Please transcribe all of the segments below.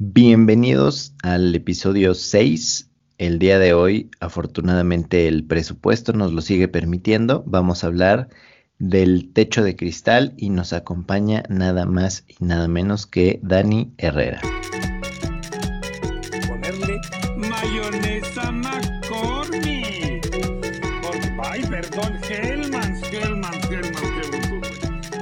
Bienvenidos al episodio 6. El día de hoy, afortunadamente, el presupuesto nos lo sigue permitiendo. Vamos a hablar del techo de cristal y nos acompaña nada más y nada menos que Dani Herrera. Ponerle mayonesa McCormick. Ay, perdón. Y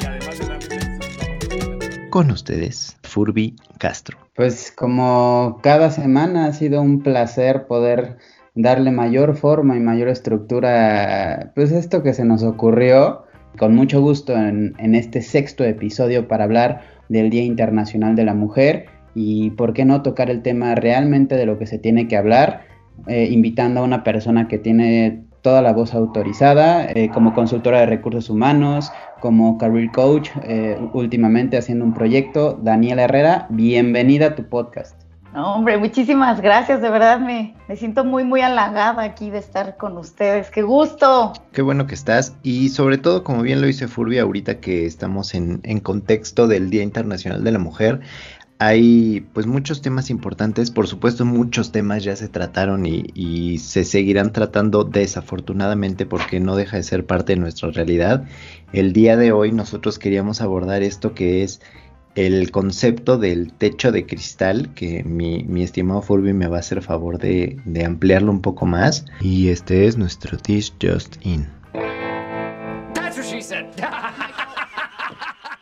además de darle Con ustedes, Furby Castro. Pues como cada semana ha sido un placer poder darle mayor forma y mayor estructura pues esto que se nos ocurrió con mucho gusto en, este sexto episodio para hablar del Día Internacional de la Mujer y por qué no tocar el tema realmente de lo que se tiene que hablar, eh, invitando a una persona que tiene toda la voz autorizada, eh, como consultora de recursos humanos, como career coach, eh, últimamente haciendo un proyecto. Daniela Herrera, bienvenida a tu podcast. No, hombre, muchísimas gracias, de verdad me, me siento muy, muy halagada aquí de estar con ustedes, qué gusto. Qué bueno que estás y sobre todo, como bien lo dice Furby ahorita que estamos en, en contexto del Día Internacional de la Mujer, hay pues muchos temas importantes, por supuesto muchos temas ya se trataron y, y, se seguirán tratando desafortunadamente porque no deja de ser parte de nuestra realidad. El día de hoy nosotros queríamos abordar esto que es el concepto del techo de cristal, que mi, mi estimado Furby me va a hacer favor de, de ampliarlo un poco más. Y este es nuestro This Just In. That's what she said.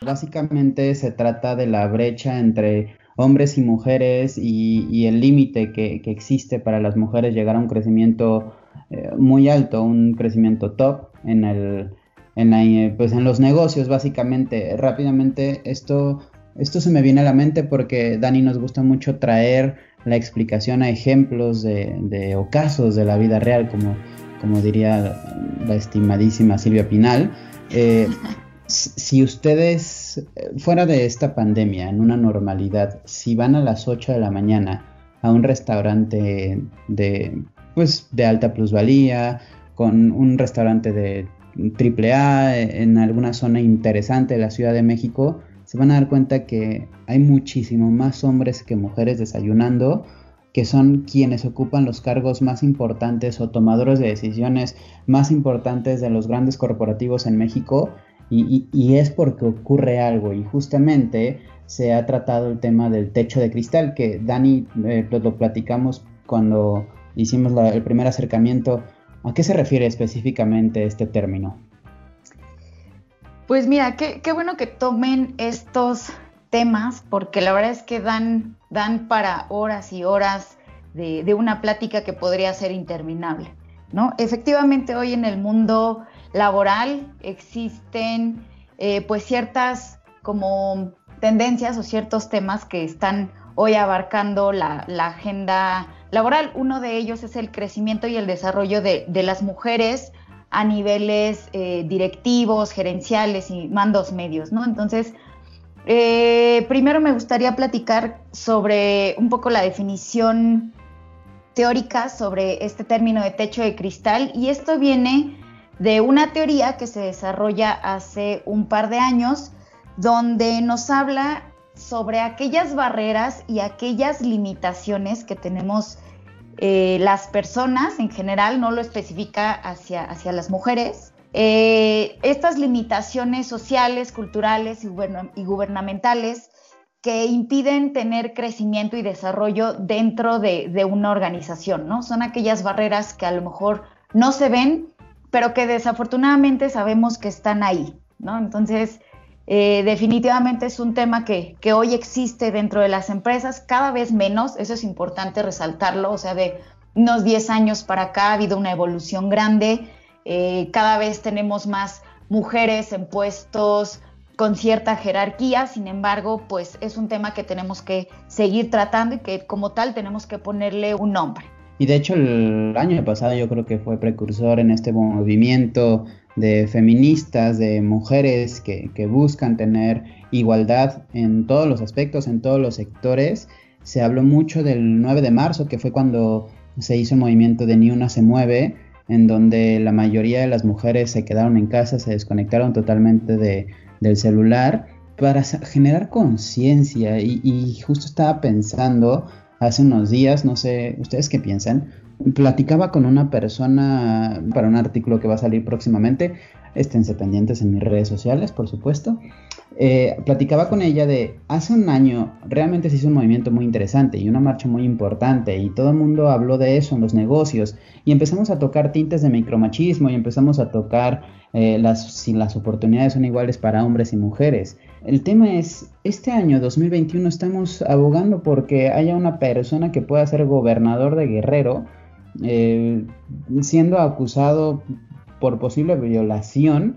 Básicamente se trata de la brecha entre hombres y mujeres y, el límite que, existe para las mujeres llegar a un crecimiento eh, muy alto, un crecimiento top en, el, en, la, pues en los negocios básicamente. Rápidamente esto, esto se me viene a la mente porque Dani nos gusta mucho traer la explicación a ejemplos de, de o casos de la vida real, como, como diría la estimadísima Silvia Pinal. Eh, si ustedes, fuera de esta pandemia, en una normalidad, si van a las 8 de la mañana a un restaurante de, pues, de alta plusvalía, con un restaurante de triple A en alguna zona interesante de la Ciudad de México, se van a dar cuenta que hay muchísimo más hombres que mujeres desayunando, que son quienes ocupan los cargos más importantes o tomadores de decisiones más importantes de los grandes corporativos en México y, es porque ocurre algo y justamente se ha tratado el tema del techo de cristal que Dani eh, lo, lo, platicamos cuando hicimos el primer acercamiento. ¿A qué se refiere específicamente este término? Pues mira, qué, qué bueno que tomen estos temas porque la verdad es que dan, dan para horas y horas de, de una plática que podría ser interminable. ¿no? Efectivamente, hoy en el mundo laboral existen eh, pues ciertas como tendencias o ciertos temas que están hoy abarcando la, agenda laboral. Uno de ellos es el crecimiento y el desarrollo de, de las mujeres a niveles eh, directivos, gerenciales y mandos medios, ¿no? Entonces, eh, primero me gustaría platicar sobre un poco la definición teórica sobre este término de techo de cristal y esto viene de una teoría que se desarrolla hace un par de años donde nos habla sobre aquellas barreras y aquellas limitaciones que tenemos eh, las personas en general, no lo especifica hacia, hacia las mujeres. Eh, estas limitaciones sociales, culturales y, gubern y gubernamentales que impiden tener crecimiento y desarrollo dentro de, de, una organización, ¿no? Son aquellas barreras que a lo mejor no se ven, pero que desafortunadamente sabemos que están ahí, ¿no? Entonces, eh, definitivamente es un tema que, que, hoy existe dentro de las empresas, cada vez menos, eso es importante resaltarlo, o sea, de unos 10 años para acá ha habido una evolución grande, eh, cada vez tenemos más mujeres en puestos con cierta jerarquía, sin embargo, pues es un tema que tenemos que seguir tratando y que como tal tenemos que ponerle un nombre. Y de hecho el año pasado yo creo que fue precursor en este movimiento de feministas, de mujeres que, que buscan tener igualdad en todos los aspectos, en todos los sectores. Se habló mucho del 9 de marzo, que fue cuando se hizo el movimiento de Ni Una Se Mueve, en donde la mayoría de las mujeres se quedaron en casa, se desconectaron totalmente de, del celular para generar conciencia y, justo estaba pensando hace unos días, no sé, ustedes qué piensan, platicaba con una persona para un artículo que va a salir próximamente, esténse pendientes en mis redes sociales, por supuesto, eh, platicaba con ella de hace un año realmente se hizo un movimiento muy interesante y una marcha muy importante y todo el mundo habló de eso en los negocios y empezamos a tocar tintes de micromachismo y empezamos a tocar eh, las, si las oportunidades son iguales para hombres y mujeres. El tema es, este año 2021 estamos abogando porque haya una persona que pueda ser gobernador de Guerrero eh, siendo acusado por posible violación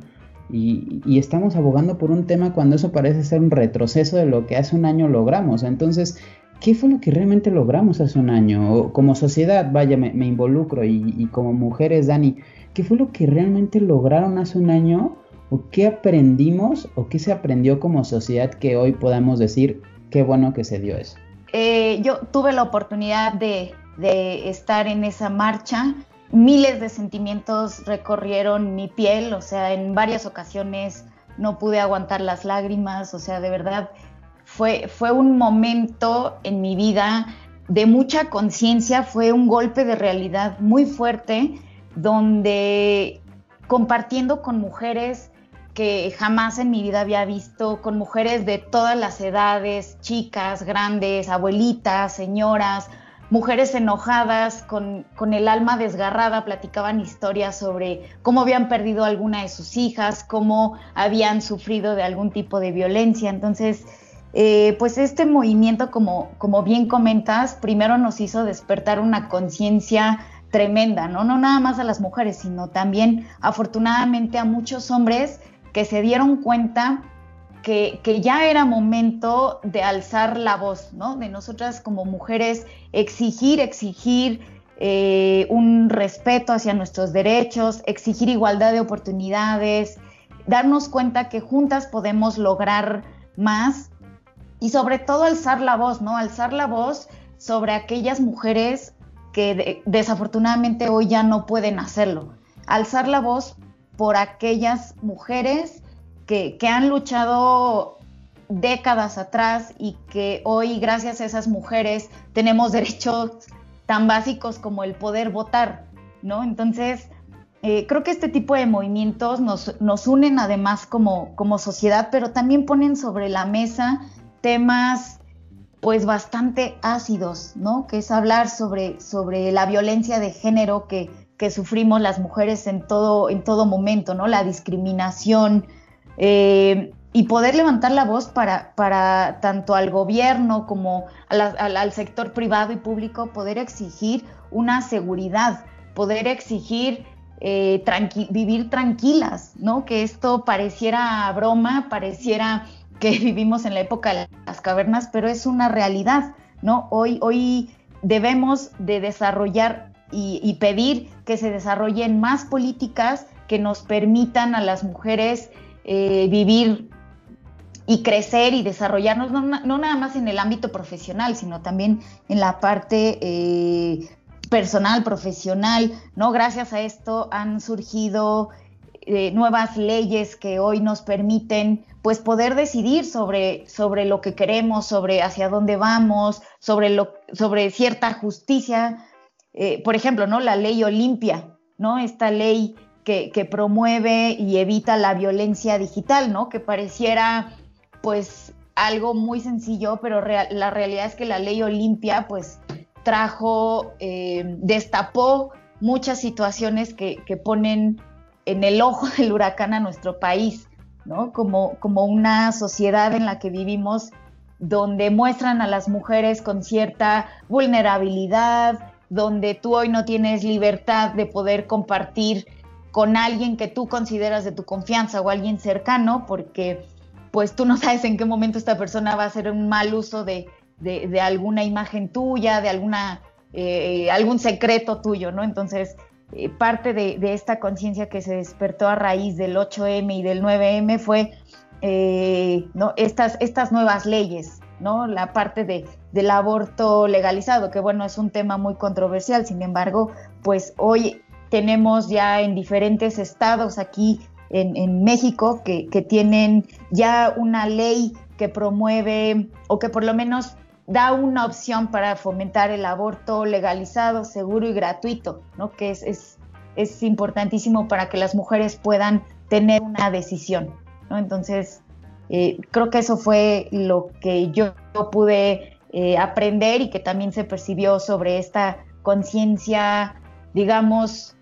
y, estamos abogando por un tema cuando eso parece ser un retroceso de lo que hace un año logramos. Entonces, ¿qué fue lo que realmente logramos hace un año? como sociedad, vaya, me, involucro y, como mujeres, Dani, ¿qué fue lo que realmente lograron hace un año? ¿O qué aprendimos o qué se aprendió como sociedad que hoy podamos decir qué bueno que se dio eso? Eh, yo tuve la oportunidad de, de estar en esa marcha miles de sentimientos recorrieron mi piel, o sea, en varias ocasiones no pude aguantar las lágrimas, o sea, de verdad fue, fue un momento en mi vida de mucha conciencia, fue un golpe de realidad muy fuerte, donde compartiendo con mujeres que jamás en mi vida había visto, con mujeres de todas las edades, chicas, grandes, abuelitas, señoras, mujeres enojadas, con, el alma desgarrada, platicaban historias sobre cómo habían perdido alguna de sus hijas, cómo habían sufrido de algún tipo de violencia. Entonces, eh, pues este movimiento, como, como bien comentas, primero nos hizo despertar una conciencia tremenda, ¿no? No nada más a las mujeres, sino también afortunadamente a muchos hombres que se dieron cuenta que, ya era momento de alzar la voz, ¿no? De nosotras como mujeres exigir, exigir eh, un respeto hacia nuestros derechos, exigir igualdad de oportunidades, darnos cuenta que juntas podemos lograr más y sobre todo alzar la voz, ¿no? Alzar la voz sobre aquellas mujeres que desafortunadamente hoy ya no pueden hacerlo. Alzar la voz por aquellas mujeres que, han luchado décadas atrás y que hoy, gracias a esas mujeres, tenemos derechos tan básicos como el poder votar, ¿no? Entonces, eh, creo que este tipo de movimientos nos, nos unen además como, como, sociedad, pero también ponen sobre la mesa temas pues bastante ácidos, ¿no? Que es hablar sobre, sobre la violencia de género que, que sufrimos las mujeres en todo, en todo momento, ¿no? La discriminación, eh, y poder levantar la voz para, para tanto al gobierno como al, sector privado y público, poder exigir una seguridad, poder exigir eh, vivir tranquilas, ¿no? Que esto pareciera broma, pareciera que vivimos en la época de las cavernas, pero es una realidad, ¿no? Hoy, hoy debemos de desarrollar y, pedir que se desarrollen más políticas que nos permitan a las mujeres eh, vivir y crecer y desarrollarnos, no, nada más en el ámbito profesional, sino también en la parte eh, personal, profesional, ¿no? Gracias a esto han surgido eh, nuevas leyes que hoy nos permiten pues poder decidir sobre, sobre lo que queremos, sobre hacia dónde vamos, sobre, sobre cierta justicia. Por ejemplo, ¿no? La ley Olimpia, ¿no? Esta ley que, promueve y evita la violencia digital, ¿no? Que pareciera pues algo muy sencillo, pero la realidad es que la ley Olimpia pues trajo, eh, destapó muchas situaciones que, ponen en el ojo del huracán a nuestro país, ¿no? Como, como una sociedad en la que vivimos donde muestran a las mujeres con cierta vulnerabilidad, donde tú hoy no tienes libertad de poder compartir con alguien que tú consideras de tu confianza o alguien cercano, porque pues tú no sabes en qué momento esta persona va a hacer un mal uso de, alguna imagen tuya, de alguna, eh, algún secreto tuyo, ¿no? Entonces, eh, parte de, esta conciencia que se despertó a raíz del 8M y del 9M fue eh, ¿no? estas, estas nuevas leyes, ¿no? La parte de, del aborto legalizado, que bueno, es un tema muy controversial, sin embargo, pues hoy tenemos ya en diferentes estados aquí en, México que, tienen ya una ley que promueve o que por lo menos da una opción para fomentar el aborto legalizado, seguro y gratuito, ¿no? que es, es, importantísimo para que las mujeres puedan tener una decisión. Entonces, eh, creo que eso fue lo que yo, pude eh, aprender y que también se percibió sobre esta conciencia, digamos,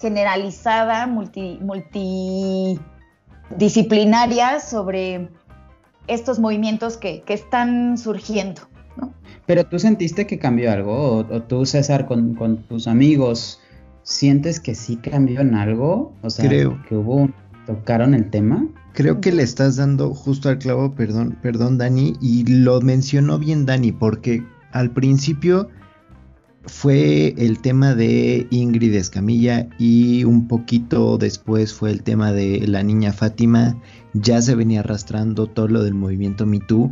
generalizada, multi, multidisciplinaria sobre estos movimientos que, están surgiendo. Pero tú sentiste que cambió algo, o, tú César con, tus amigos, ¿sientes que sí cambió en algo? O sea, Creo. que hubo, tocaron el tema. Creo que le estás dando justo al clavo, perdón, perdón Dani, y lo mencionó bien Dani, porque al principio fue el tema de Ingrid Escamilla y un poquito después fue el tema de la niña Fátima. Ya se venía arrastrando todo lo del movimiento MeToo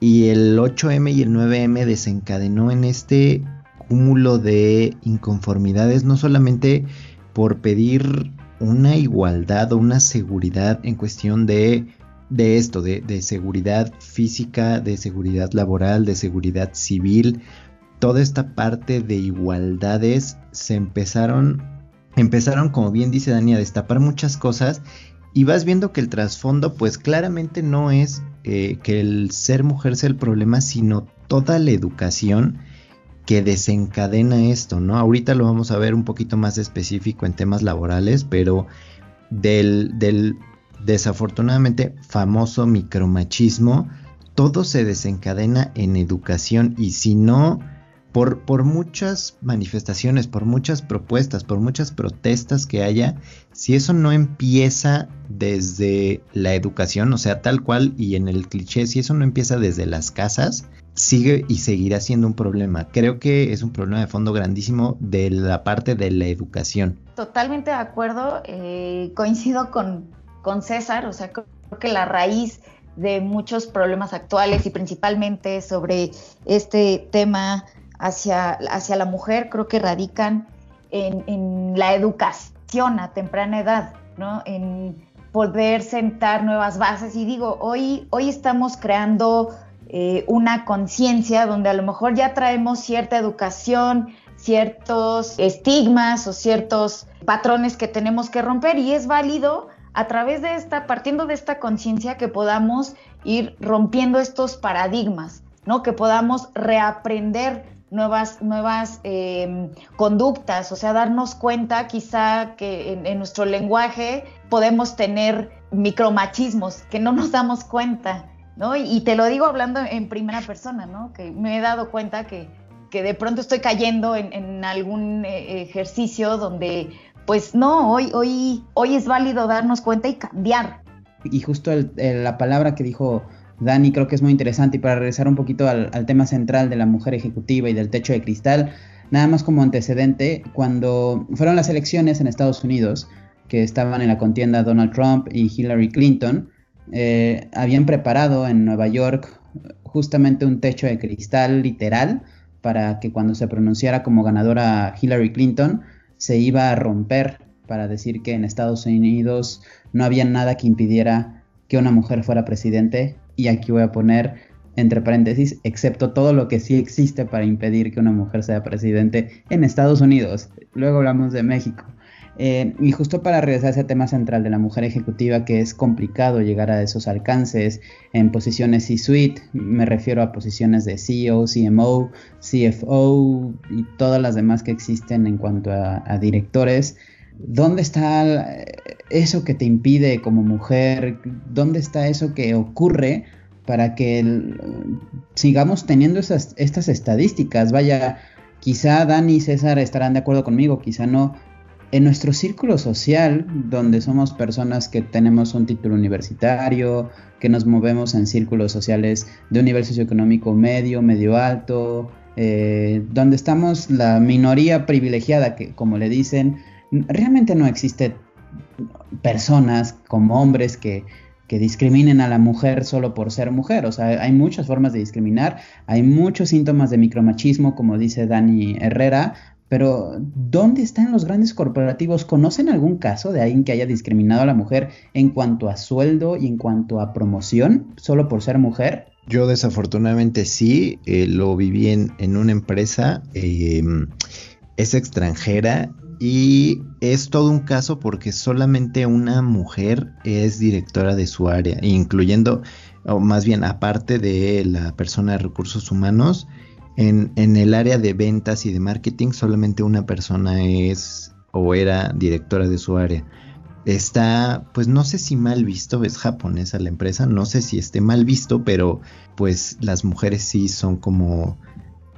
y el 8M y el 9M desencadenó en este cúmulo de inconformidades, no solamente por pedir una igualdad o una seguridad en cuestión de, de esto, de, de seguridad física, de seguridad laboral, de seguridad civil, toda esta parte de igualdades se empezaron, empezaron como bien dice Dani a destapar muchas cosas y vas viendo que el trasfondo pues claramente no es eh, que el ser mujer sea el problema, sino toda la educación que desencadena esto, ¿no? Ahorita lo vamos a ver un poquito más específico en temas laborales, pero del, del desafortunadamente famoso micromachismo, todo se desencadena en educación y si no por, muchas manifestaciones, por muchas propuestas, por muchas protestas que haya, si eso no empieza desde la educación, o sea, tal cual y en el cliché, si eso no empieza desde las casas, sigue y seguirá siendo un problema. Creo que es un problema de fondo grandísimo de la parte de la educación. Totalmente de acuerdo, eh, coincido con, con César, o sea, creo que la raíz de muchos problemas actuales y principalmente sobre este tema hacia, hacia la mujer creo que radican en, la educación a temprana edad, ¿no? En poder sentar nuevas bases. Y digo, hoy, hoy estamos creando eh, una conciencia donde a lo mejor ya traemos cierta educación, ciertos estigmas o ciertos patrones que tenemos que romper y es válido a través de esta, partiendo de esta conciencia que podamos ir rompiendo estos paradigmas, ¿no? Que podamos reaprender nuevas, nuevas em, conductas, o sea, darnos cuenta quizá que en, nuestro lenguaje podemos tener micromachismos, que no nos damos cuenta, Y, te lo digo hablando en primera persona, ¿no? Que me he dado cuenta que, de pronto estoy cayendo en, algún eh, ejercicio donde, pues no, hoy, hoy, hoy es válido darnos cuenta y cambiar. Y justo la palabra que dijo Dani, creo que es muy interesante y para regresar un poquito al, tema central de la mujer ejecutiva y del techo de cristal, nada más como antecedente, cuando fueron las elecciones en Estados Unidos, que estaban en la contienda Donald Trump y Hillary Clinton, eh, habían preparado en Nueva York justamente un techo de cristal literal para que cuando se pronunciara como ganadora Hillary Clinton se iba a romper para decir que en Estados Unidos no había nada que impidiera que una mujer fuera presidente y aquí voy a poner entre paréntesis, excepto todo lo que sí existe para impedir que una mujer sea presidente en Estados Unidos. Luego hablamos de México. Eh, y justo para regresar a ese tema central de la mujer ejecutiva, que es complicado llegar a esos alcances en posiciones C-suite, me refiero a posiciones de CEO, CMO, CFO y todas las demás que existen en cuanto a, directores. ¿Dónde está eso que te impide como mujer? ¿Dónde está eso que ocurre para que sigamos teniendo estas estadísticas? Vaya, quizá Dani y César estarán de acuerdo conmigo, quizá no. En nuestro círculo social, donde somos personas que tenemos un título universitario, que nos movemos en círculos sociales de un nivel socioeconómico medio, medio alto, eh, donde estamos la minoría privilegiada, que como le dicen, realmente no existe personas como hombres que, discriminen a la mujer solo por ser mujer. O sea, hay muchas formas de discriminar, hay muchos síntomas de micromachismo, como dice Dani Herrera, Pero, ¿dónde están los grandes corporativos? ¿Conocen algún caso de alguien que haya discriminado a la mujer en cuanto a sueldo y en cuanto a promoción solo por ser mujer? Yo desafortunadamente sí, eh, lo viví en, una empresa, em, es extranjera y es todo un caso porque solamente una mujer es directora de su área, incluyendo, o más bien aparte de la persona de recursos humanos, en, el área de ventas y de marketing solamente una persona es o era directora de su área. Está, pues no sé si mal visto, es japonesa la empresa, no sé si esté mal visto, pero pues las mujeres sí son como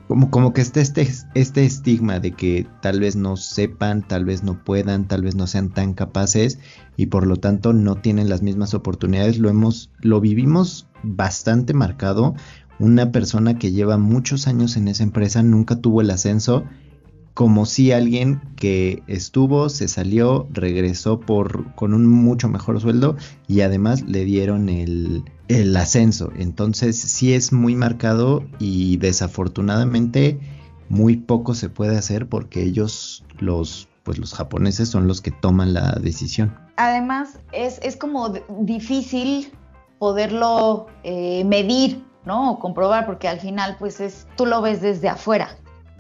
como, como que está este, este estigma de que tal vez no sepan, tal vez no puedan, tal vez no sean tan capaces y por lo tanto no tienen las mismas oportunidades. Lo hemos, lo vivimos bastante marcado. Una persona que lleva muchos años en esa empresa nunca tuvo el ascenso como si alguien que estuvo, se salió, regresó por, con un mucho mejor sueldo y además le dieron el, el ascenso. Entonces sí es muy marcado y desafortunadamente muy poco se puede hacer porque ellos, los, pues los japoneses son los que toman la decisión. Además es, es como difícil poderlo eh, medir, ¿no? O comprobar porque al final pues es, tú lo ves desde afuera.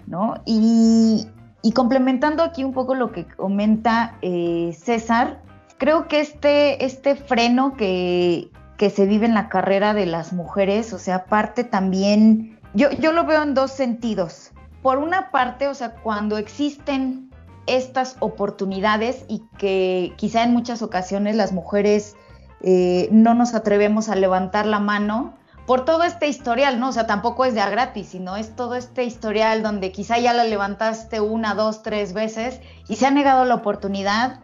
¿no? Y, complementando aquí un poco lo que comenta eh, César, creo que este, este freno que, se vive en la carrera de las mujeres, o sea, parte también, yo, yo lo veo en dos sentidos. Por una parte, o sea, cuando existen estas oportunidades y que quizá en muchas ocasiones las mujeres eh, no nos atrevemos a levantar la mano por todo este historial, ¿no? O sea, tampoco es de a gratis, sino es todo este historial donde quizá ya la levantaste una, dos, tres veces y se ha negado la oportunidad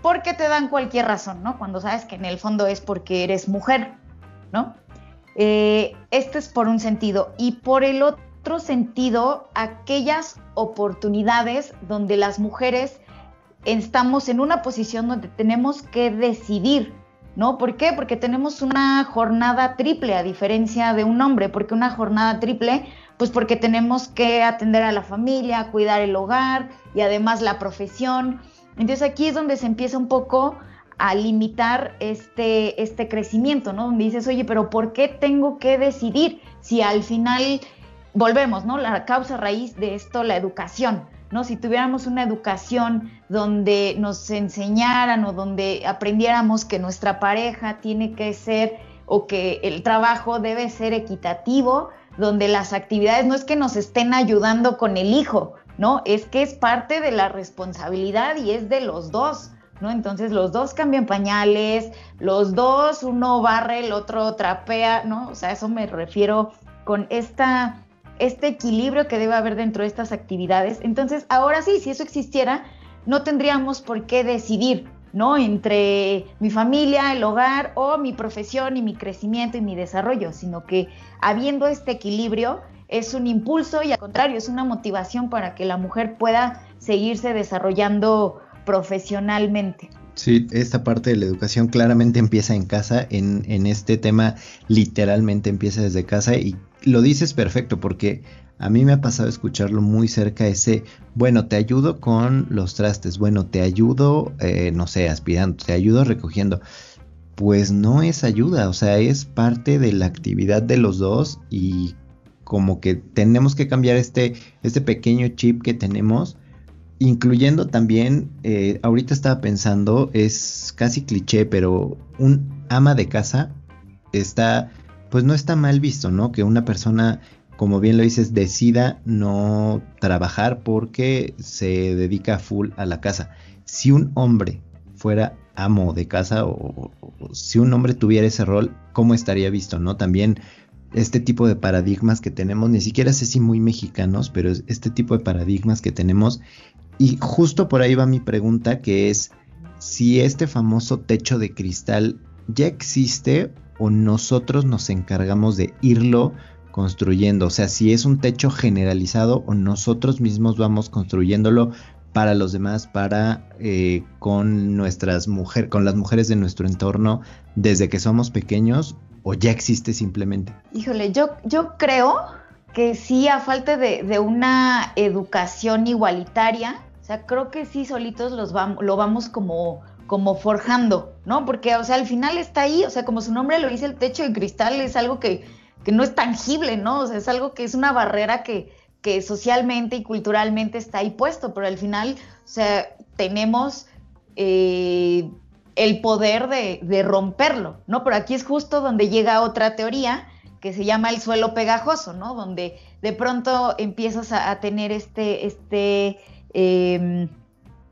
porque te dan cualquier razón, ¿no? Cuando sabes que en el fondo es porque eres mujer, ¿no? Eh, este es por un sentido. Y por el otro sentido, aquellas oportunidades donde las mujeres estamos en una posición donde tenemos que decidir ¿no? ¿Por qué? Porque tenemos una jornada triple a diferencia de un hombre. ¿Por qué una jornada triple? Pues porque tenemos que atender a la familia, cuidar el hogar y además la profesión. Entonces aquí es donde se empieza un poco a limitar este, este crecimiento, ¿no? Donde dices, oye, pero ¿por qué tengo que decidir si al final volvemos, ¿no? La causa raíz de esto, la educación. ¿No? Si tuviéramos una educación donde nos enseñaran o donde aprendiéramos que nuestra pareja tiene que ser o que el trabajo debe ser equitativo, donde las actividades no es que nos estén ayudando con el hijo, ¿no? Es que es parte de la responsabilidad y es de los dos, ¿no? Entonces los dos cambian pañales, los dos, uno barre, el otro trapea, ¿no? O sea, eso me refiero con esta este equilibrio que debe haber dentro de estas actividades. Entonces, ahora sí, si eso existiera, no tendríamos por qué decidir, ¿no? Entre mi familia, el hogar o mi profesión y mi crecimiento y mi desarrollo, sino que habiendo este equilibrio es un impulso y al contrario, es una motivación para que la mujer pueda seguirse desarrollando profesionalmente. Sí, esta parte de la educación claramente empieza en casa, en, en este tema literalmente empieza desde casa y lo dices perfecto porque a mí me ha pasado escucharlo muy cerca ese, bueno, te ayudo con los trastes, bueno, te ayudo, eh, no sé, aspirando, te ayudo recogiendo. Pues no es ayuda, o sea, es parte de la actividad de los dos y como que tenemos que cambiar este, este pequeño chip que tenemos, incluyendo también, eh, ahorita estaba pensando, es casi cliché, pero un ama de casa está pues no está mal visto, ¿no? Que una persona, como bien lo dices, decida no trabajar porque se dedica full a la casa. Si un hombre fuera amo de casa o, si un hombre tuviera ese rol, ¿cómo estaría visto, no? También este tipo de paradigmas que tenemos, ni siquiera sé si muy mexicanos, pero este tipo de paradigmas que tenemos. Y justo por ahí va mi pregunta, que es si este famoso techo de cristal ya existe o nosotros nos encargamos de irlo construyendo. O sea, si es un techo generalizado o nosotros mismos vamos construyéndolo para los demás, para eh, con nuestras mujeres, con las mujeres de nuestro entorno desde que somos pequeños o ya existe simplemente. Híjole, yo, yo creo que sí, a falta de, una educación igualitaria, o sea, creo que sí solitos los lo vamos como, como forjando, ¿no? Porque, o sea, al final está ahí, o sea, como su nombre lo dice, el techo de cristal es algo que, que no es tangible, ¿no? O sea, es algo que es una barrera que, que socialmente y culturalmente está ahí puesto, pero al final, o sea, tenemos eh, el poder de, de, romperlo, ¿no? Pero aquí es justo donde llega otra teoría, que se llama el suelo pegajoso, ¿no? Donde de pronto empiezas a, tener este, este em,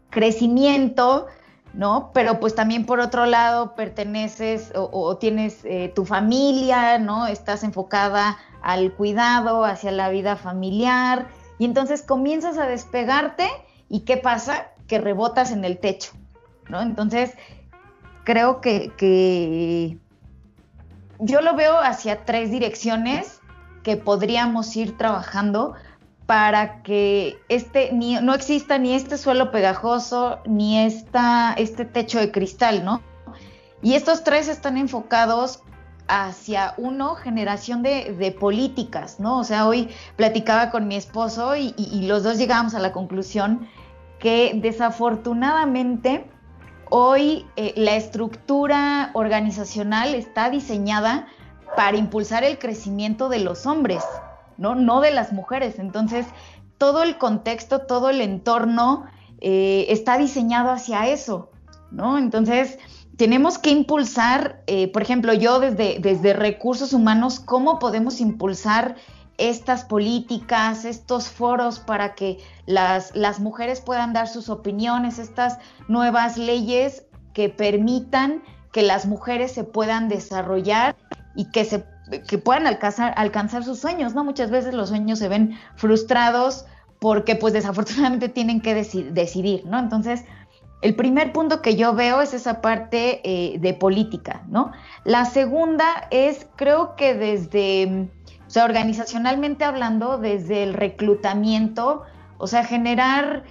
crecimiento, ¿no? Pero pues también por otro lado perteneces o, tienes eh, tu familia, ¿no? Estás enfocada al cuidado, hacia la vida familiar, y entonces comienzas a despegarte y ¿qué pasa? Que rebotas en el techo, ¿no? Entonces, creo que, que yo lo veo hacia tres direcciones que podríamos ir trabajando para que este no exista ni este suelo pegajoso ni esta, este techo de cristal, ¿no? Y estos tres están enfocados hacia uno, generación de, políticas, ¿no? O sea, hoy platicaba con mi esposo y, los dos llegamos a la conclusión que desafortunadamente Hoy eh, la estructura organizacional está diseñada para impulsar el crecimiento de los hombres, ¿no? No de las mujeres. Entonces, todo el contexto, todo el entorno eh, está diseñado hacia eso, ¿no? Entonces, tenemos que impulsar, eh, por ejemplo, yo desde, desde recursos humanos, ¿cómo podemos impulsar estas políticas, estos foros para que las, las mujeres puedan dar sus opiniones, estas nuevas leyes que permitan que las mujeres se puedan desarrollar y que se que puedan alcanzar, sus sueños, ¿no? Muchas veces los sueños se ven frustrados porque pues desafortunadamente tienen que decidir, ¿no? Entonces, el primer punto que yo veo es esa parte eh, de política, ¿no? La segunda es, creo que desde o sea, organizacionalmente hablando, desde el reclutamiento, o sea, generar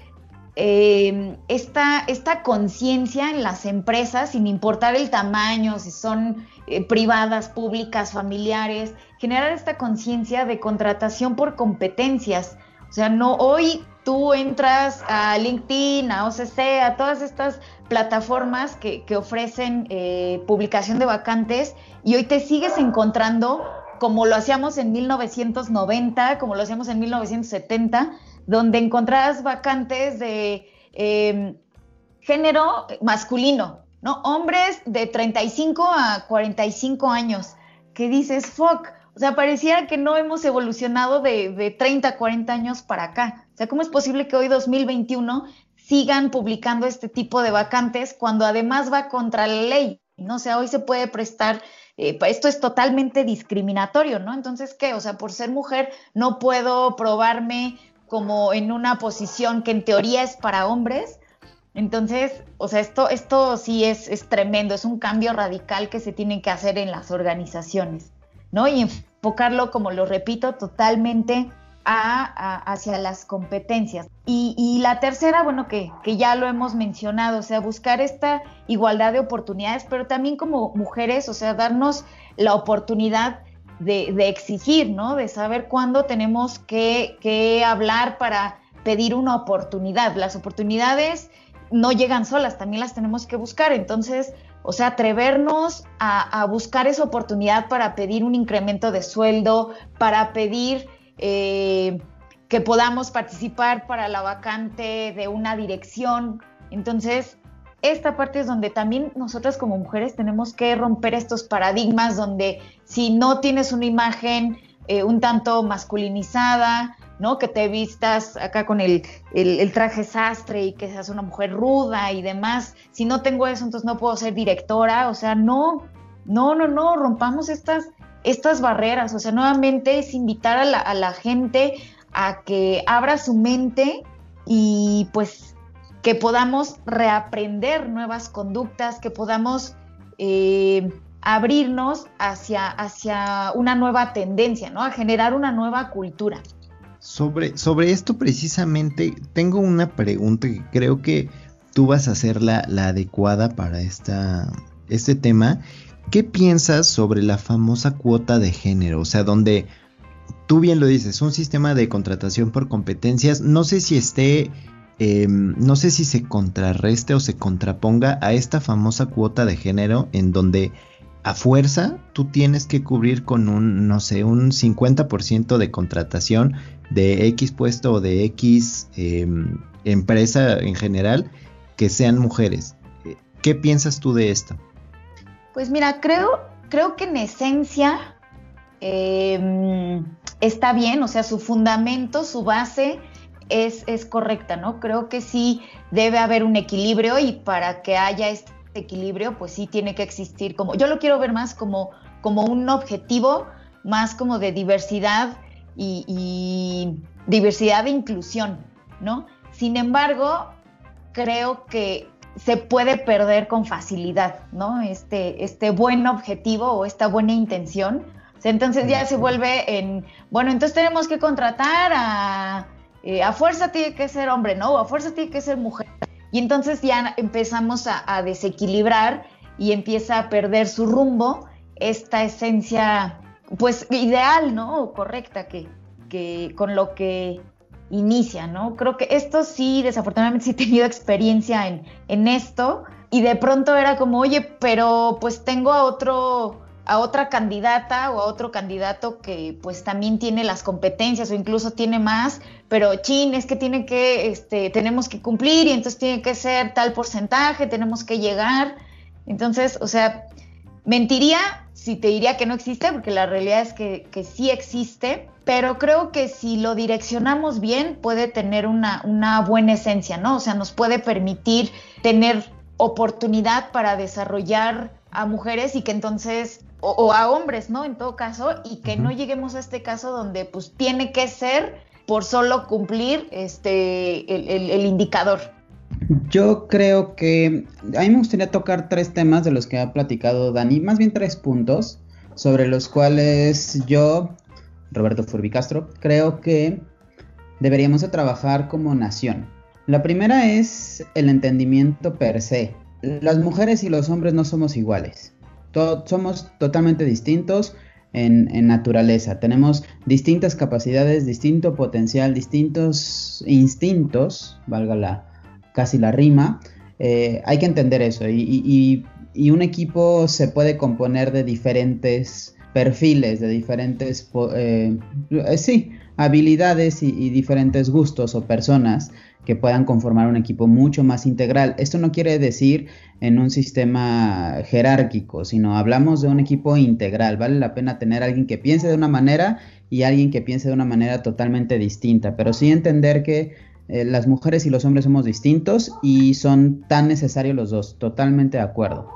eh, esta, esta conciencia en las empresas, sin importar el tamaño, si son eh, privadas, públicas, familiares, generar esta conciencia de contratación por competencias. O sea, no hoy tú entras a LinkedIn, a OCC, a todas estas plataformas que, ofrecen eh, publicación de vacantes y hoy te sigues encontrando como lo hacíamos en 1990, como lo hacíamos en 1970, donde encontrabas vacantes de em, género masculino, ¿no? Hombres de 35 a 45 años, que dices, fuck, o sea, pareciera que no hemos evolucionado de, de 30, 40 años para acá. O sea, ¿cómo es posible que hoy 2021 sigan publicando este tipo de vacantes cuando además va contra la ley? ¿no? O sea, hoy se puede prestar eh, esto es totalmente discriminatorio, ¿no? Entonces, ¿qué? O sea, por ser mujer no puedo probarme como en una posición que en teoría es para hombres. Entonces, o sea, esto, esto sí es, es tremendo, es un cambio radical que se tiene que hacer en las organizaciones, ¿no? Y enfocarlo, como lo repito, totalmente hacia las competencias. Y, la tercera, bueno, que, que, ya lo hemos mencionado, o sea, buscar esta igualdad de oportunidades, pero también como mujeres, o sea, darnos la oportunidad de, exigir, ¿no? De saber cuándo tenemos que, que, hablar para pedir una oportunidad. Las oportunidades no llegan solas, también las tenemos que buscar. Entonces, o sea, atrevernos a, a buscar esa oportunidad para pedir un incremento de sueldo, para pedir eh, que podamos participar para la vacante de una dirección. Entonces, esta parte es donde también nosotras como mujeres tenemos que romper estos paradigmas donde si no tienes una imagen eh, un tanto masculinizada, ¿no? Que te vistas acá con el, el, traje sastre y que seas una mujer ruda y demás. Si no tengo eso, entonces no puedo ser directora. O sea, no, no, no, no, rompamos estas estas barreras. O sea, nuevamente es invitar a la, gente a que abra su mente y pues que podamos reaprender nuevas conductas, que podamos eh, abrirnos hacia, hacia una nueva tendencia, ¿no? A generar una nueva cultura. Sobre, sobre esto precisamente tengo una pregunta que creo que tú vas a ser la, adecuada para esta, este tema ¿Qué piensas sobre la famosa cuota de género? O sea, donde tú bien lo dices, un sistema de contratación por competencias, no sé si esté, em, no sé si se contrarreste o se contraponga a esta famosa cuota de género en donde a fuerza tú tienes que cubrir con un, no sé, un 50% de contratación de X puesto o de X em, empresa en general que sean mujeres. ¿Qué piensas tú de esto? Pues mira, creo, creo que en esencia em, está bien, o sea, su fundamento, su base es, es, correcta, ¿no? Creo que sí debe haber un equilibrio y para que haya este equilibrio, pues sí tiene que existir como, yo lo quiero ver más como, como un objetivo, más como de diversidad y, y diversidad e inclusión, ¿no? Sin embargo, creo que se puede perder con facilidad, ¿no? Este, este buen objetivo o esta buena intención. entonces ya se vuelve en, bueno, entonces tenemos que contratar a, eh, a fuerza tiene que ser hombre, ¿no? A fuerza tiene que ser mujer. Y entonces ya empezamos a, desequilibrar y empieza a perder su rumbo esta esencia, pues ideal, ¿no? Correcta que, que con lo que inicia, ¿no? Creo que esto sí, desafortunadamente sí he tenido experiencia en, en esto y de pronto era como, oye, pero pues tengo a otro a otra candidata o a otro candidato que pues también tiene las competencias o incluso tiene más, pero chin, es que tiene que, este, tenemos que cumplir y entonces tiene que ser tal porcentaje, tenemos que llegar. Entonces, o sea, mentiría si te diría que no existe, porque la realidad es que, que sí existe, pero creo que si lo direccionamos bien puede tener una, una buena esencia, ¿no? O sea, nos puede permitir tener oportunidad para desarrollar a mujeres y que entonces, o, a hombres, ¿no? En todo caso, y que no lleguemos a este caso donde pues tiene que ser por solo cumplir este, el, el indicador. Yo creo que a mí me gustaría tocar tres temas de los que ha platicado Dani, más bien tres puntos sobre los cuales yo Roberto Furbicastro, creo que deberíamos de trabajar como nación. La primera es el entendimiento per se. Las mujeres y los hombres no somos iguales. Somos totalmente distintos en, naturaleza. Tenemos distintas capacidades, distinto potencial, distintos instintos, valga la, casi la rima. Eh, hay que entender eso. Y, un equipo se puede componer de diferentes perfiles, de diferentes, eh, eh, sí, habilidades y, diferentes gustos o personas que puedan conformar un equipo mucho más integral. Esto no quiere decir en un sistema jerárquico, sino hablamos de un equipo integral. Vale la pena tener alguien que piense de una manera y alguien que piense de una manera totalmente distinta, pero sí entender que eh, las mujeres y los hombres somos distintos y son tan necesarios los dos, totalmente de acuerdo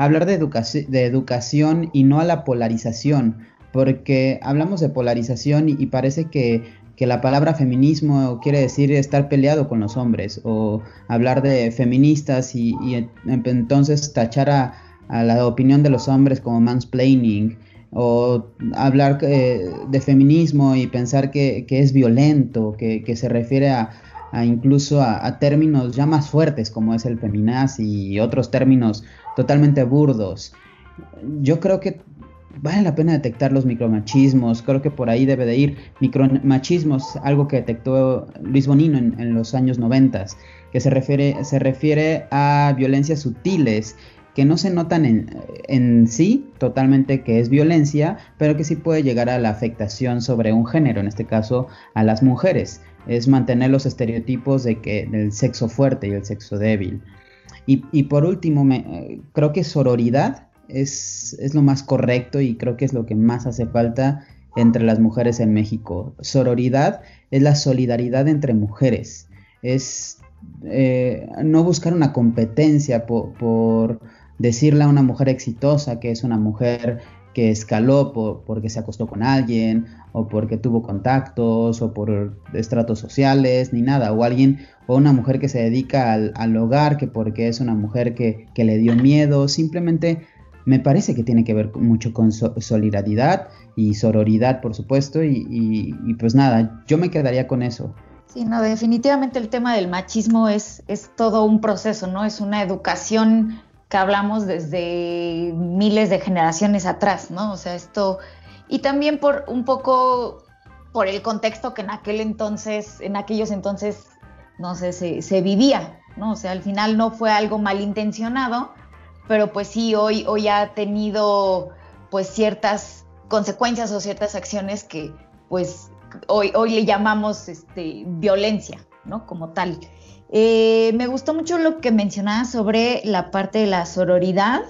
hablar de educación y no a la polarización, porque hablamos de polarización y, parece que, la palabra feminismo quiere decir estar peleado con los hombres, o hablar de feministas y, entonces tachar a, la opinión de los hombres como mansplaining, o hablar eh, de feminismo y pensar que, es violento, que, se refiere a, incluso a, términos ya más fuertes como es el feminaz y otros términos totalmente burdos. Yo creo que vale la pena detectar los micromachismos, creo que por ahí debe de ir. Micromachismos, algo que detectó Luis Bonino en, los años 90, que se refiere, se refiere a violencias sutiles que no se notan en, en, sí totalmente que es violencia, pero que sí puede llegar a la afectación sobre un género, en este caso a las mujeres. Es mantener los estereotipos de que del sexo fuerte y el sexo débil. Y, por último, me, creo que sororidad es, lo más correcto y creo que es lo que más hace falta entre las mujeres en México. Sororidad es la solidaridad entre mujeres, es eh, no buscar una competencia por, decirle a una mujer exitosa que es una mujer que escaló porque se acostó con alguien o porque tuvo contactos o por estratos sociales ni nada. O alguien o una mujer que se dedica al, hogar que porque es una mujer que, le dio miedo. Simplemente me parece que tiene que ver mucho con solidaridad y sororidad por supuesto y, pues nada yo me quedaría con eso Sí, no, definitivamente el tema del machismo es, es todo un proceso, ¿no? Es una educación que hablamos desde miles de generaciones atrás, ¿no? O sea, esto, y también por un poco por el contexto que en aquel entonces, en aquellos entonces, no sé, se, se vivía, ¿no? O sea, al final no fue algo malintencionado, pero pues sí, hoy, hoy ha tenido pues ciertas consecuencias o ciertas acciones que pues hoy, hoy le llamamos este, violencia, ¿no? Como tal. Eh, me gustó mucho lo que mencionabas sobre la parte de la sororidad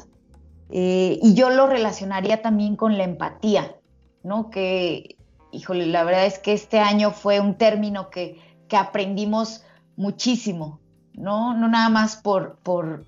eh, y yo lo relacionaría también con la empatía, ¿no? Que, híjole, la verdad es que este año fue un término que, que aprendimos muchísimo, ¿no? No nada más por, por,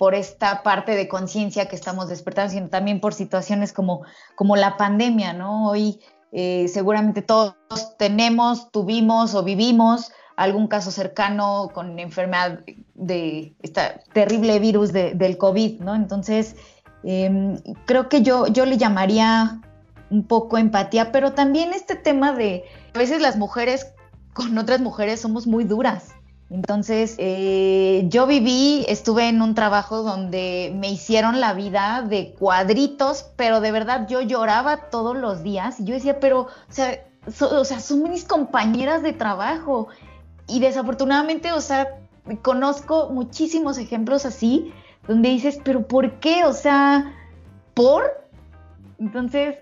por esta parte de conciencia que estamos despertando, sino también por situaciones como, como la pandemia, ¿no? Hoy eh, seguramente todos tenemos, tuvimos o vivimos algún caso cercano con enfermedad de este terrible virus del COVID, ¿no? Entonces, em, creo que yo, yo le llamaría un poco empatía, pero también este tema de a veces las mujeres con otras mujeres somos muy duras, entonces, eh, yo viví, estuve en un trabajo donde me hicieron la vida de cuadritos, pero de verdad yo lloraba todos los días. Y yo decía, pero, o sea, o sea, son mis compañeras de trabajo. Y desafortunadamente, o sea, conozco muchísimos ejemplos así, donde dices, pero ¿por qué? O sea, ¿por? Entonces,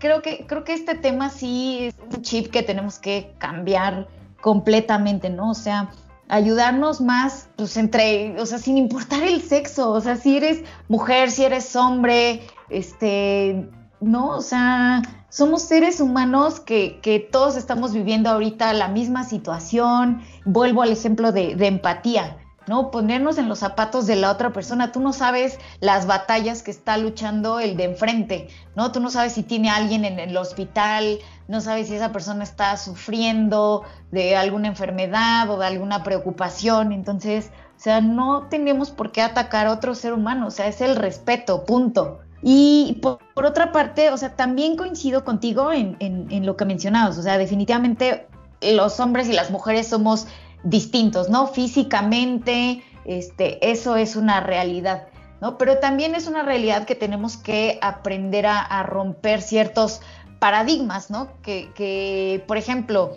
creo que, creo que este tema sí es un chip que tenemos que cambiar completamente, ¿no? O sea, ayudarnos más, pues entre, o sea, sin importar el sexo, o sea, si eres mujer, si eres hombre, este, no, o sea, somos seres humanos que, que todos estamos viviendo ahorita la misma situación. Vuelvo al ejemplo de, de empatía. ¿No? Ponernos en los zapatos de la otra persona. Tú no sabes las batallas que está luchando el de enfrente, ¿no? Tú no sabes si tiene alguien en el hospital, no sabes si esa persona está sufriendo de alguna enfermedad o de alguna preocupación. Entonces, o sea, no tenemos por qué atacar a otro ser humano, o sea, es el respeto, punto. Y por, otra parte, o sea, también coincido contigo en, en lo que mencionabas, o sea, definitivamente los hombres y las mujeres somos distintos, ¿no? Físicamente, este, eso es una realidad, ¿no? Pero también es una realidad que tenemos que aprender a, romper ciertos paradigmas, ¿no? Que, por ejemplo,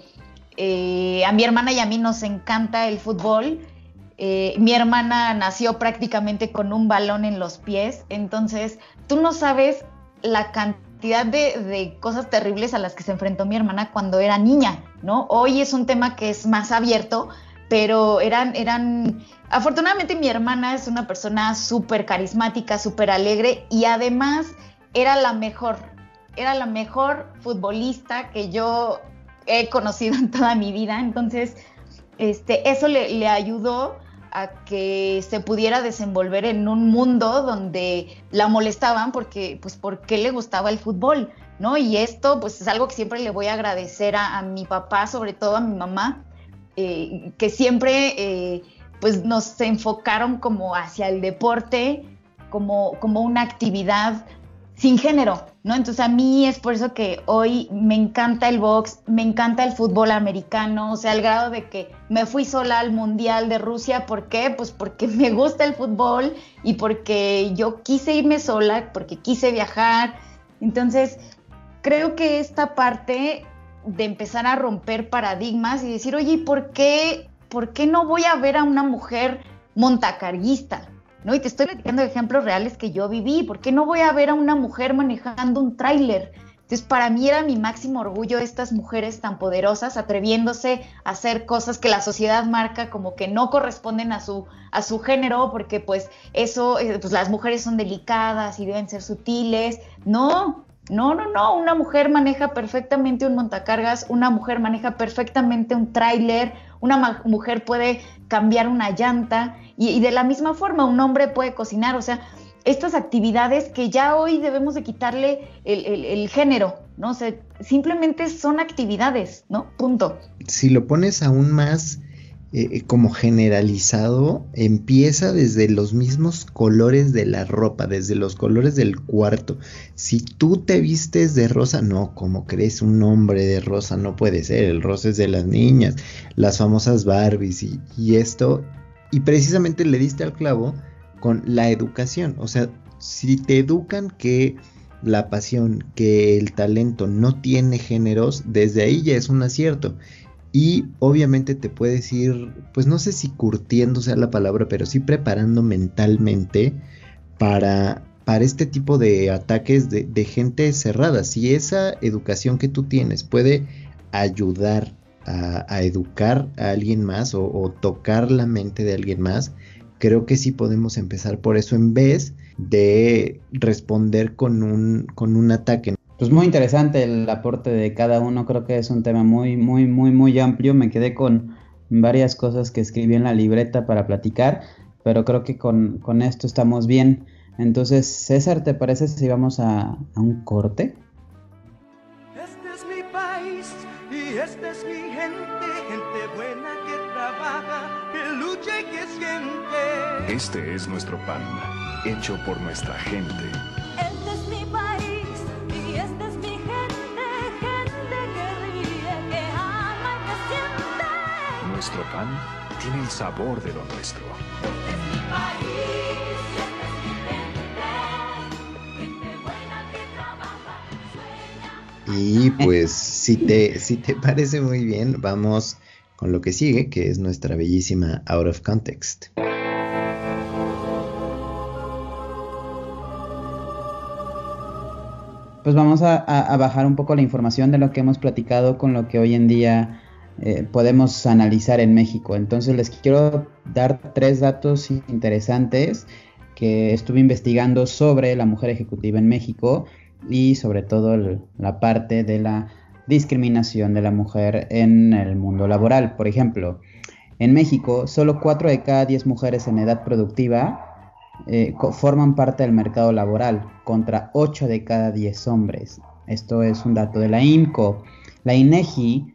eh, a mi hermana y a mí nos encanta el fútbol. Eh, mi hermana nació prácticamente con un balón en los pies, entonces tú no sabes la cantidad de, de, cosas terribles a las que se enfrentó mi hermana cuando era niña, ¿no? Hoy es un tema que es más abierto, pero eran, eran, afortunadamente mi hermana es una persona súper carismática, súper alegre y además era la mejor, era la mejor futbolista que yo he conocido en toda mi vida, entonces este, eso le, le ayudó a que se pudiera desenvolver en un mundo donde la molestaban porque, pues, porque le gustaba el fútbol, ¿no? Y esto, pues, es algo que siempre le voy a agradecer a, a mi papá, sobre todo a mi mamá, eh, que siempre, eh, pues, nos enfocaron como hacia el deporte, como, como una actividad sin género, ¿no? Entonces a mí es por eso que hoy me encanta el box, me encanta el fútbol americano, o sea, al grado de que me fui sola al Mundial de Rusia, ¿por qué? Pues porque me gusta el fútbol y porque yo quise irme sola, porque quise viajar. Entonces, creo que esta parte de empezar a romper paradigmas y decir, oye, ¿por qué, ¿por qué no voy a ver a una mujer montacarguista? ¿no? Y te estoy platicando ejemplos reales que yo viví. ¿Por qué no voy a ver a una mujer manejando un tráiler? Entonces, para mí era mi máximo orgullo estas mujeres tan poderosas, atreviéndose a hacer cosas que la sociedad marca como que no corresponden a su, a su género, porque pues eso, eh, pues las mujeres son delicadas y deben ser sutiles. No, no, no, no, una mujer maneja perfectamente un montacargas, una mujer maneja perfectamente un tráiler, una mujer puede cambiar una llanta y, de la misma forma un hombre puede cocinar, o sea, estas actividades que ya hoy debemos de quitarle el, género, ¿no? O sea, simplemente son actividades, ¿no? Punto. Si lo pones aún más eh, eh, como generalizado, empieza desde los mismos colores de la ropa, desde los colores del cuarto. Si tú te vistes de rosa, no, como crees un hombre de rosa, no puede ser, el rosa es de las niñas, las famosas Barbies y, y esto y precisamente le diste al clavo con la educación. O sea, si te educan que la pasión, que el talento no tiene géneros, desde ahí ya es un acierto. Y obviamente te puedes ir, pues no sé si curtiendo sea la palabra, pero sí preparando mentalmente para, para este tipo de ataques de, gente cerrada. Si esa educación que tú tienes puede ayudar a, educar a alguien más o, tocar la mente de alguien más, creo que sí podemos empezar por eso en vez de responder con un, con un ataque. Pues muy interesante el aporte de cada uno, creo que es un tema muy, muy, muy, muy amplio. Me quedé con varias cosas que escribí en la libreta para platicar, pero creo que con, esto estamos bien. Entonces, César, ¿te parece si vamos a, a un corte? Este es mi país y esta es mi gente, gente buena que trabaja, que lucha y que siente. Este es nuestro pan, hecho por nuestra gente. Nuestro pan tiene el sabor de lo nuestro. Y pues si te, si te parece muy bien, vamos con lo que sigue, que es nuestra bellísima Out of Context. Pues vamos a, bajar un poco la información de lo que hemos platicado con lo que hoy en día eh, podemos analizar en México. Entonces les quiero dar tres datos interesantes que estuve investigando sobre la mujer ejecutiva en México y sobre todo la parte de la discriminación de la mujer en el mundo laboral. Por ejemplo, en México, solo 4 de cada 10 mujeres en edad productiva eh, forman parte del mercado laboral, contra 8 de cada 10 hombres. Esto es un dato de la IMCO. La INEGI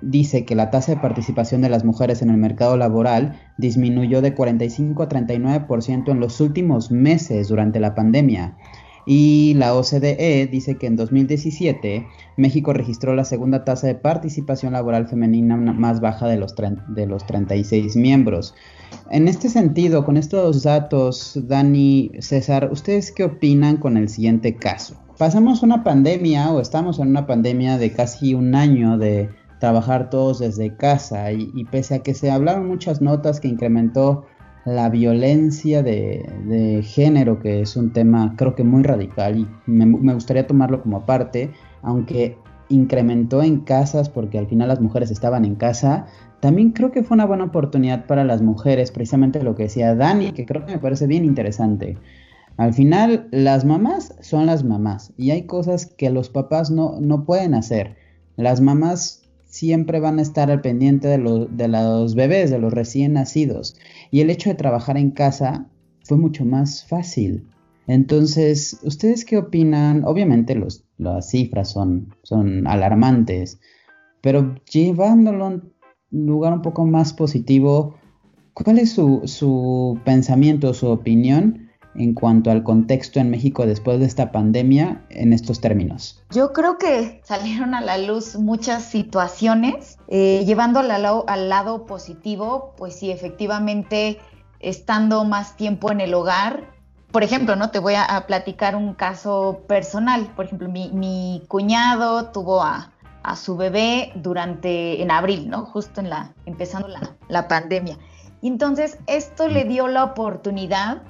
dice que la tasa de participación de las mujeres en el mercado laboral disminuyó de 45 a 39% en los últimos meses durante la pandemia. Y la OCDE dice que en 2017 México registró la segunda tasa de participación laboral femenina más baja de los, de los 36 miembros. En este sentido, con estos datos, Dani, César, ¿ustedes qué opinan con el siguiente caso? Pasamos una pandemia o estamos en una pandemia de casi un año de trabajar todos desde casa y, y pese a que se hablaron muchas notas que incrementó la violencia de, género, que es un tema creo que muy radical y me, me, gustaría tomarlo como aparte, aunque incrementó en casas porque al final las mujeres estaban en casa, también creo que fue una buena oportunidad para las mujeres, precisamente lo que decía Dani, que creo que me parece bien interesante. Al final, las mamás son las mamás y hay cosas que los papás no, no pueden hacer. Las mamás siempre van a estar al pendiente de, de los bebés, de los recién nacidos. Y el hecho de trabajar en casa fue mucho más fácil. Entonces, ¿ustedes qué opinan? Obviamente las cifras son, son alarmantes, pero llevándolo a un lugar un poco más positivo, ¿cuál es su, su pensamiento, su opinión en cuanto al contexto en México después de esta pandemia en estos términos? Yo creo que salieron a la luz muchas situaciones, eh, llevando al lado, al lado positivo, pues sí, efectivamente, estando más tiempo en el hogar. Por ejemplo, ¿no? Te voy a, platicar un caso personal. Por ejemplo, mi, cuñado tuvo a, su bebé durante, en abril, ¿no? Justo en la, empezando la, la pandemia. Y entonces esto le dio la oportunidad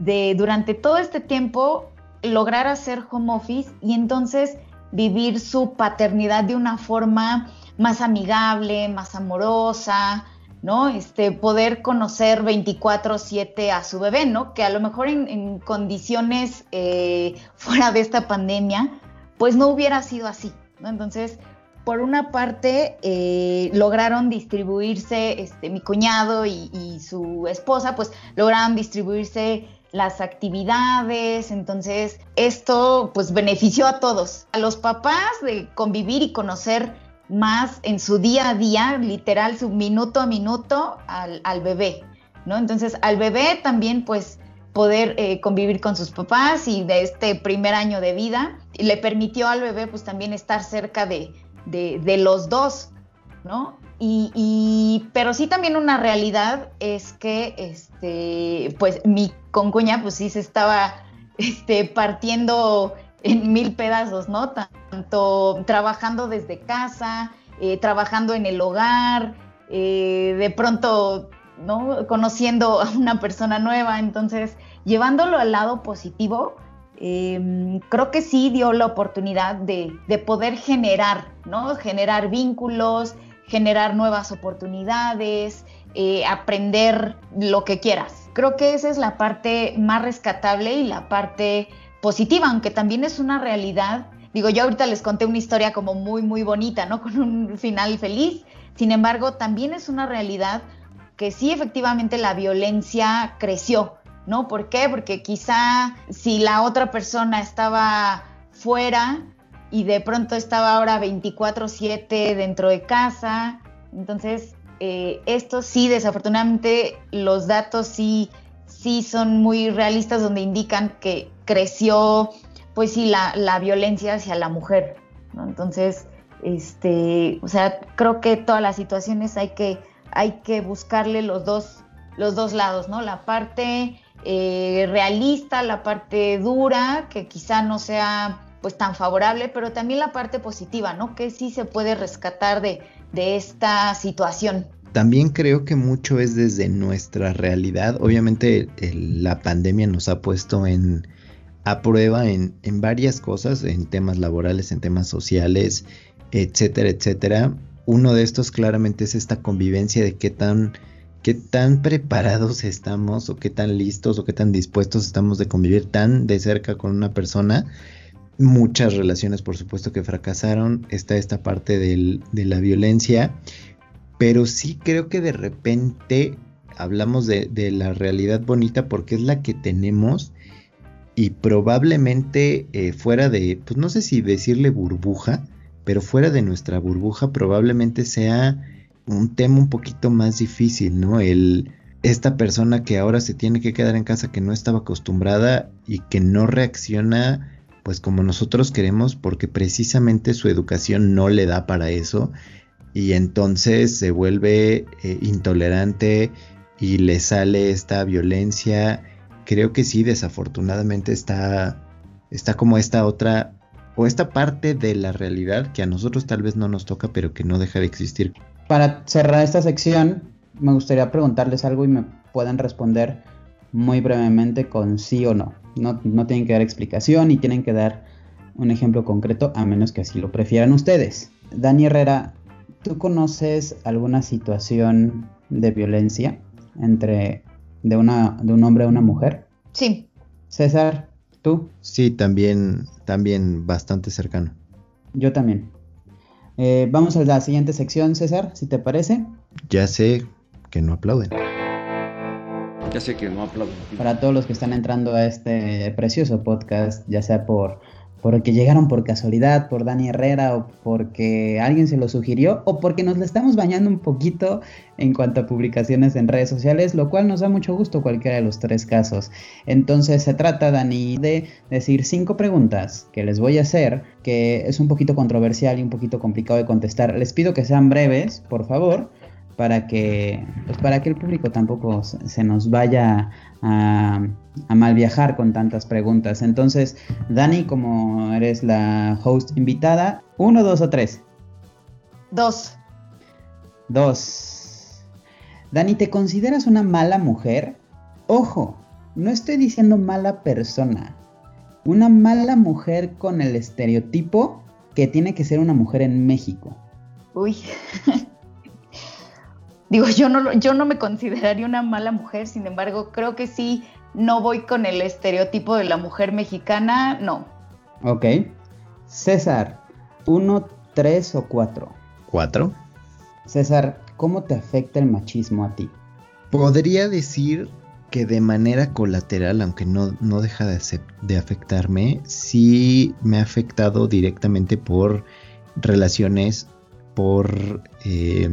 de durante todo este tiempo lograr hacer home office y entonces vivir su paternidad de una forma más amigable, más amorosa, ¿no? Este, poder conocer 24/7 a su bebé, ¿no? Que a lo mejor en, condiciones eh, fuera de esta pandemia, pues no hubiera sido así, ¿no? Entonces, por una parte, eh, lograron distribuirse, este, mi cuñado y, y su esposa, pues lograron distribuirse las actividades, entonces esto pues benefició a todos, a los papás de convivir y conocer más en su día a día, literal, su minuto a minuto al, bebé, ¿no? Entonces al bebé también pues poder eh, convivir con sus papás y de este primer año de vida, le permitió al bebé pues también estar cerca de, de los dos, ¿no? Y, pero sí también una realidad es que, este, pues mi concuña, pues sí se estaba este, partiendo en mil pedazos, ¿no? Tanto trabajando desde casa, eh, trabajando en el hogar, eh, de pronto, ¿no? Conociendo a una persona nueva, entonces, llevándolo al lado positivo, eh, creo que sí dio la oportunidad de, de, poder generar, ¿no? Generar vínculos, generar nuevas oportunidades, eh, aprender lo que quieras. Creo que esa es la parte más rescatable y la parte positiva, aunque también es una realidad. Digo, yo ahorita les conté una historia como muy, muy bonita, ¿no? Con un final feliz. Sin embargo, también es una realidad que sí, efectivamente, la violencia creció, ¿no? ¿Por qué? Porque quizá si la otra persona estaba fuera y de pronto estaba ahora 24/7 dentro de casa, entonces eh, esto sí, desafortunadamente, los datos sí, sí son muy realistas donde indican que creció, pues sí, la, la violencia hacia la mujer. Entonces, este, o sea, creo que todas las situaciones hay que, hay que buscarle los dos, los dos lados, ¿no? La parte eh, realista, la parte dura, que quizá no sea pues tan favorable, pero también la parte positiva, ¿no? Que sí se puede rescatar de, de esta situación. También creo que mucho es desde nuestra realidad. Obviamente la pandemia nos ha puesto en a prueba en, en, varias cosas, en temas laborales, en temas sociales, etcétera, etcétera. Uno de estos claramente es esta convivencia de qué tan, qué tan preparados estamos o qué tan listos o qué tan dispuestos estamos de convivir tan de cerca con una persona. Muchas relaciones, por supuesto, que fracasaron. Está esta parte del, de la violencia pero sí creo que de repente hablamos de, la realidad bonita porque es la que tenemos y probablemente eh, fuera de, pues no sé si decirle burbuja, pero fuera de nuestra burbuja probablemente sea un tema un poquito más difícil, ¿no? El, esta persona que ahora se tiene que quedar en casa que no estaba acostumbrada y que no reacciona pues como nosotros queremos porque precisamente su educación no le da para eso y entonces se vuelve eh, intolerante y le sale esta violencia. Creo que sí, desafortunadamente está, está como esta otra o esta parte de la realidad que a nosotros tal vez no nos toca, pero que no deja de existir. Para cerrar esta sección, me gustaría preguntarles algo y me puedan responder muy brevemente con sí o no. No, no tienen que dar explicación y tienen que dar un ejemplo concreto a menos que así lo prefieran ustedes. Dani Herrera, ¿Tú conoces alguna situación de violencia entre de una de un hombre a una mujer? Sí. César, ¿tú? Sí, también también bastante cercano. Yo también. Eh, vamos a la siguiente sección, César, si te parece. Ya sé que no aplauden. Para todos los que están entrando a este precioso podcast, ya sea por porque llegaron por casualidad, por Dani Herrera o porque alguien se lo sugirió o porque nos le estamos bañando un poquito en cuanto a publicaciones en redes sociales, lo cual nos da mucho gusto cualquiera de los tres casos. Entonces se trata, Dani, de decir cinco preguntas que les voy a hacer, que es un poquito controversial y un poquito complicado de contestar. Les pido que sean breves, por favor, para que, pues para que el público tampoco se nos vaya a, a, mal viajar con tantas preguntas. Entonces, Dani, como eres la host invitada, ¿uno, dos o tres? Dos. Dos. Dani, ¿te consideras una mala mujer? Ojo, no estoy diciendo mala persona. Una mala mujer con el estereotipo que tiene que ser una mujer en México. Uy. Digo, yo no, yo no me consideraría una mala mujer, sin embargo, creo que sí, no voy con el estereotipo de la mujer mexicana, no. Ok. César, ¿uno, tres o cuatro? ¿Cuatro? César, ¿cómo te afecta el machismo a ti? Podría decir que de manera colateral, aunque no, no deja de, de afectarme, sí me ha afectado directamente por relaciones, por... Eh,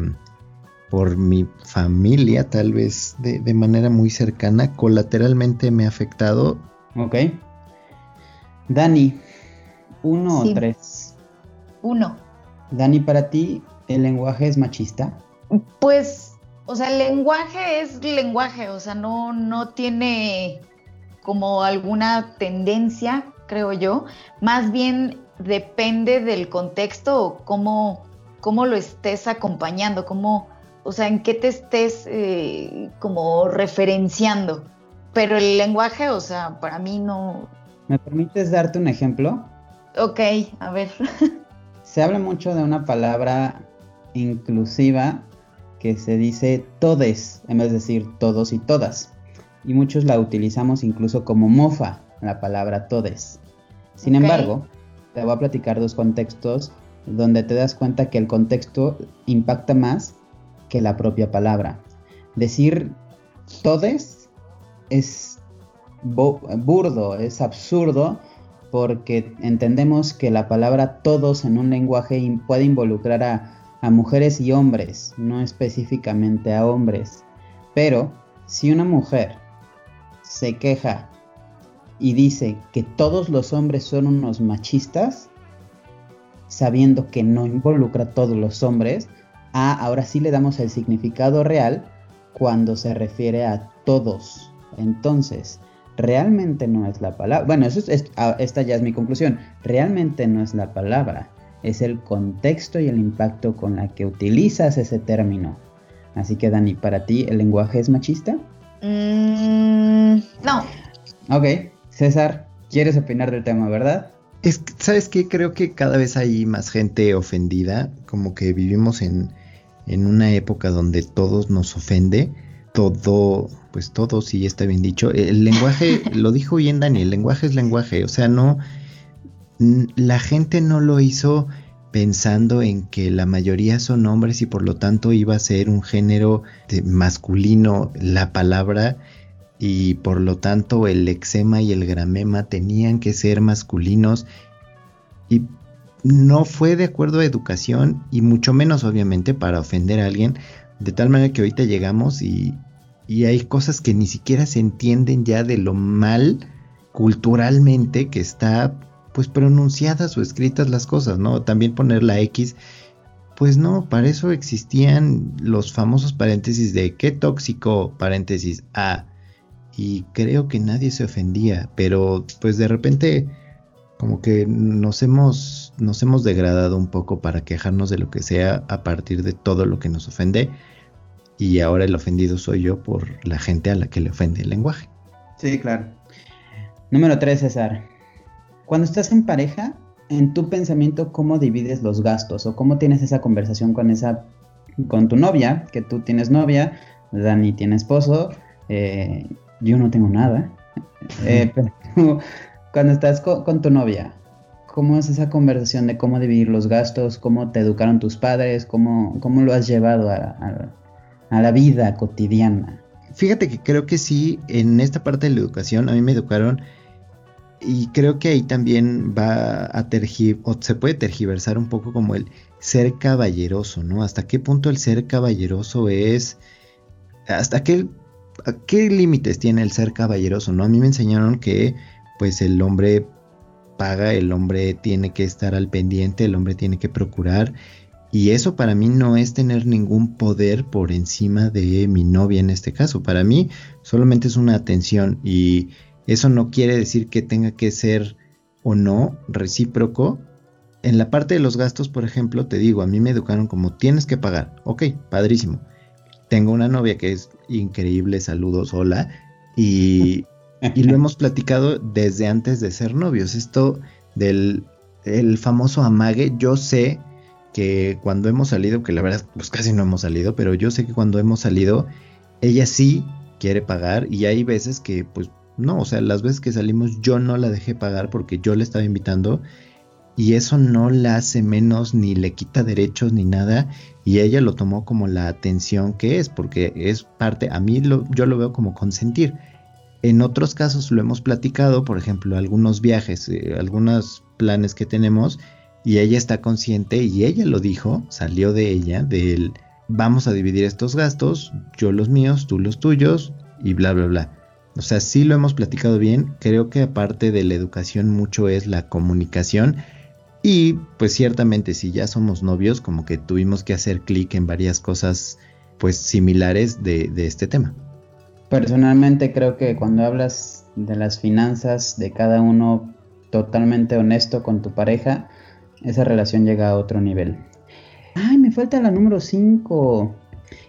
por mi familia, tal vez de, de, manera muy cercana, colateralmente me ha afectado. Ok. Dani, ¿uno sí. o tres? Uno. Dani, para ti, ¿el lenguaje es machista? Pues, o sea, el lenguaje es lenguaje, o sea, no, no tiene como alguna tendencia creo yo. Más bien depende del contexto o cómo, cómo lo estés acompañando, cómo, o sea, en qué te estés eh, como referenciando. Pero el lenguaje, o sea, para mí no. ¿Me permites darte un ejemplo? Ok, a ver. Se habla mucho de una palabra inclusiva que se dice todes, en vez de decir todos y todas. Y muchos la utilizamos incluso como mofa, la palabra todes. Sin embargo, te voy a platicar dos contextos donde te das cuenta que el contexto impacta más que la propia palabra. Decir todes es burdo, es absurdo, porque entendemos que la palabra todos en un lenguaje puede involucrar a, a mujeres y hombres, no específicamente a hombres. Pero si una mujer se queja y dice que todos los hombres son unos machistas, sabiendo que no involucra a todos los hombres, ah, ahora sí le damos el significado real cuando se refiere a todos. Entonces, realmente no es la palabra. Bueno, eso es- es- ah, esta ya es mi conclusión. Realmente no es la palabra, es el contexto y el impacto con la que utilizas ese término. Así que, Dani, ¿para ti el lenguaje es machista? Mm, no, Ok, César, quieres opinar del tema, ¿verdad? Es que, ¿sabes qué? Creo que cada vez hay más gente ofendida, como que vivimos en, en una época donde todos nos ofende, todo, pues todo sí está bien dicho. El lenguaje, lo dijo bien Dani, el lenguaje es lenguaje, o sea, no, la gente no lo hizo pensando en que la mayoría son hombres y por lo tanto iba a ser un género de- masculino la palabra y por lo tanto el lexema y el gramema tenían que ser masculinos y no fue de acuerdo a educación y mucho menos obviamente para ofender a alguien de tal manera que ahorita llegamos y, y hay cosas que ni siquiera se entienden ya de lo mal culturalmente que está pues pronunciadas o escritas las cosas, ¿no? También poner la X pues no, para eso existían los famosos paréntesis de qué tóxico, paréntesis A. Y creo que nadie se ofendía, pero pues de repente como que nos hemos, nos hemos degradado un poco para quejarnos de lo que sea a partir de todo lo que nos ofende. Y ahora el ofendido soy yo por la gente a la que le ofende el lenguaje. Sí, claro. Número 3, César. Cuando estás en pareja, en tu pensamiento, ¿cómo divides los gastos? ¿O cómo tienes esa conversación con esa con tu novia? Que tú tienes novia, Dani tiene esposo, eh, yo no tengo nada. Eh, pero cuando estás co- con, tu novia, ¿cómo es esa conversación de cómo dividir los gastos? ¿Cómo te educaron tus padres? ¿Cómo, cómo lo has llevado a, a- la vida cotidiana? Fíjate que creo que sí, en esta parte de la educación, a mí me educaron y creo que ahí también va a tergiversar, o se puede tergiversar un poco como el ser caballeroso, ¿no? Hasta qué punto el ser caballeroso es, hasta qué, qué límites tiene el ser caballeroso, ¿no? A mí me enseñaron que pues el hombre paga, el hombre tiene que estar al pendiente, el hombre tiene que procurar. Y eso para mí no es tener ningún poder por encima de mi novia en este caso. Para mí solamente es una atención y eso no quiere decir que tenga que ser o no recíproco. En la parte de los gastos, por ejemplo, te digo, a mí me educaron como tienes que pagar. Ok, padrísimo. Tengo una novia que es increíble, saludos, hola. Y, y lo hemos platicado desde antes de ser novios. Esto del el famoso amague, yo sé que cuando hemos salido, que la verdad pues casi no hemos salido, pero yo sé que cuando hemos salido, ella sí quiere pagar y hay veces que pues no, o sea, las veces que salimos yo no la dejé pagar porque yo le estaba invitando y eso no la hace menos ni le quita derechos ni nada y ella lo tomó como la atención que es porque es parte, a mí lo, yo lo veo como consentir. En otros casos lo hemos platicado, por ejemplo, algunos viajes, eh, algunos planes que tenemos y ella está consciente y ella lo dijo, salió de ella, del vamos a dividir estos gastos, yo los míos, tú los tuyos y bla, bla, bla. O sea, sí lo hemos platicado bien, creo que aparte de la educación mucho es la comunicación y pues ciertamente si ya somos novios como que tuvimos que hacer clic en varias cosas pues similares de, de este tema. Personalmente creo que cuando hablas de las finanzas de cada uno totalmente honesto con tu pareja, esa relación llega a otro nivel. Ay, me falta la número 5.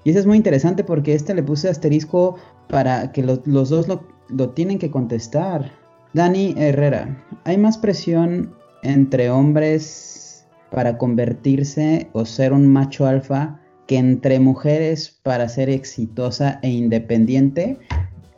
Y esa es muy interesante porque esta le puse asterisco para que lo- los dos lo, lo tienen que contestar. Dani Herrera, ¿hay más presión entre hombres para convertirse o ser un macho alfa que entre mujeres para ser exitosa e independiente?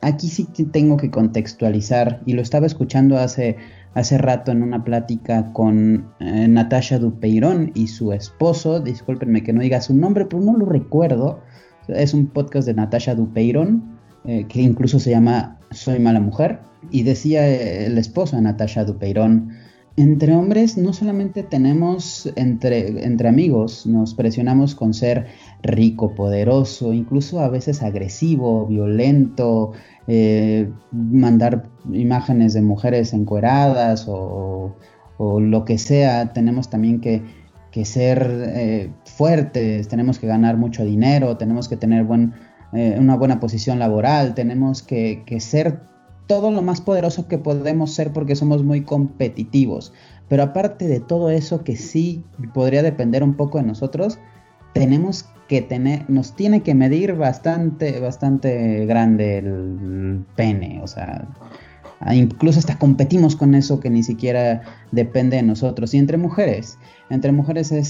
Aquí sí tengo que contextualizar y lo estaba escuchando hace, hace rato en una plática con eh, Natasha Dupeirón y su esposo, discúlpenme que no diga su nombre, pero no lo recuerdo. Es un podcast de Natasha Dupeirón, eh, que incluso se llama Soy mala mujer, y decía el esposo de Natasha Dupeirón, entre hombres no solamente tenemos entre, entre amigos, nos presionamos con ser rico, poderoso, incluso a veces agresivo, violento, eh, mandar imágenes de mujeres encueradas o, o lo que sea, tenemos también que, que ser eh, fuertes, tenemos que ganar mucho dinero, tenemos que tener buen, eh, una buena posición laboral, tenemos que, que ser todo lo más poderoso que podemos ser porque somos muy competitivos. Pero aparte de todo eso que sí podría depender un poco de nosotros, tenemos que tener, nos tiene que medir bastante, bastante grande el pene. O sea, incluso hasta competimos con eso que ni siquiera depende de nosotros. Y entre mujeres, entre mujeres es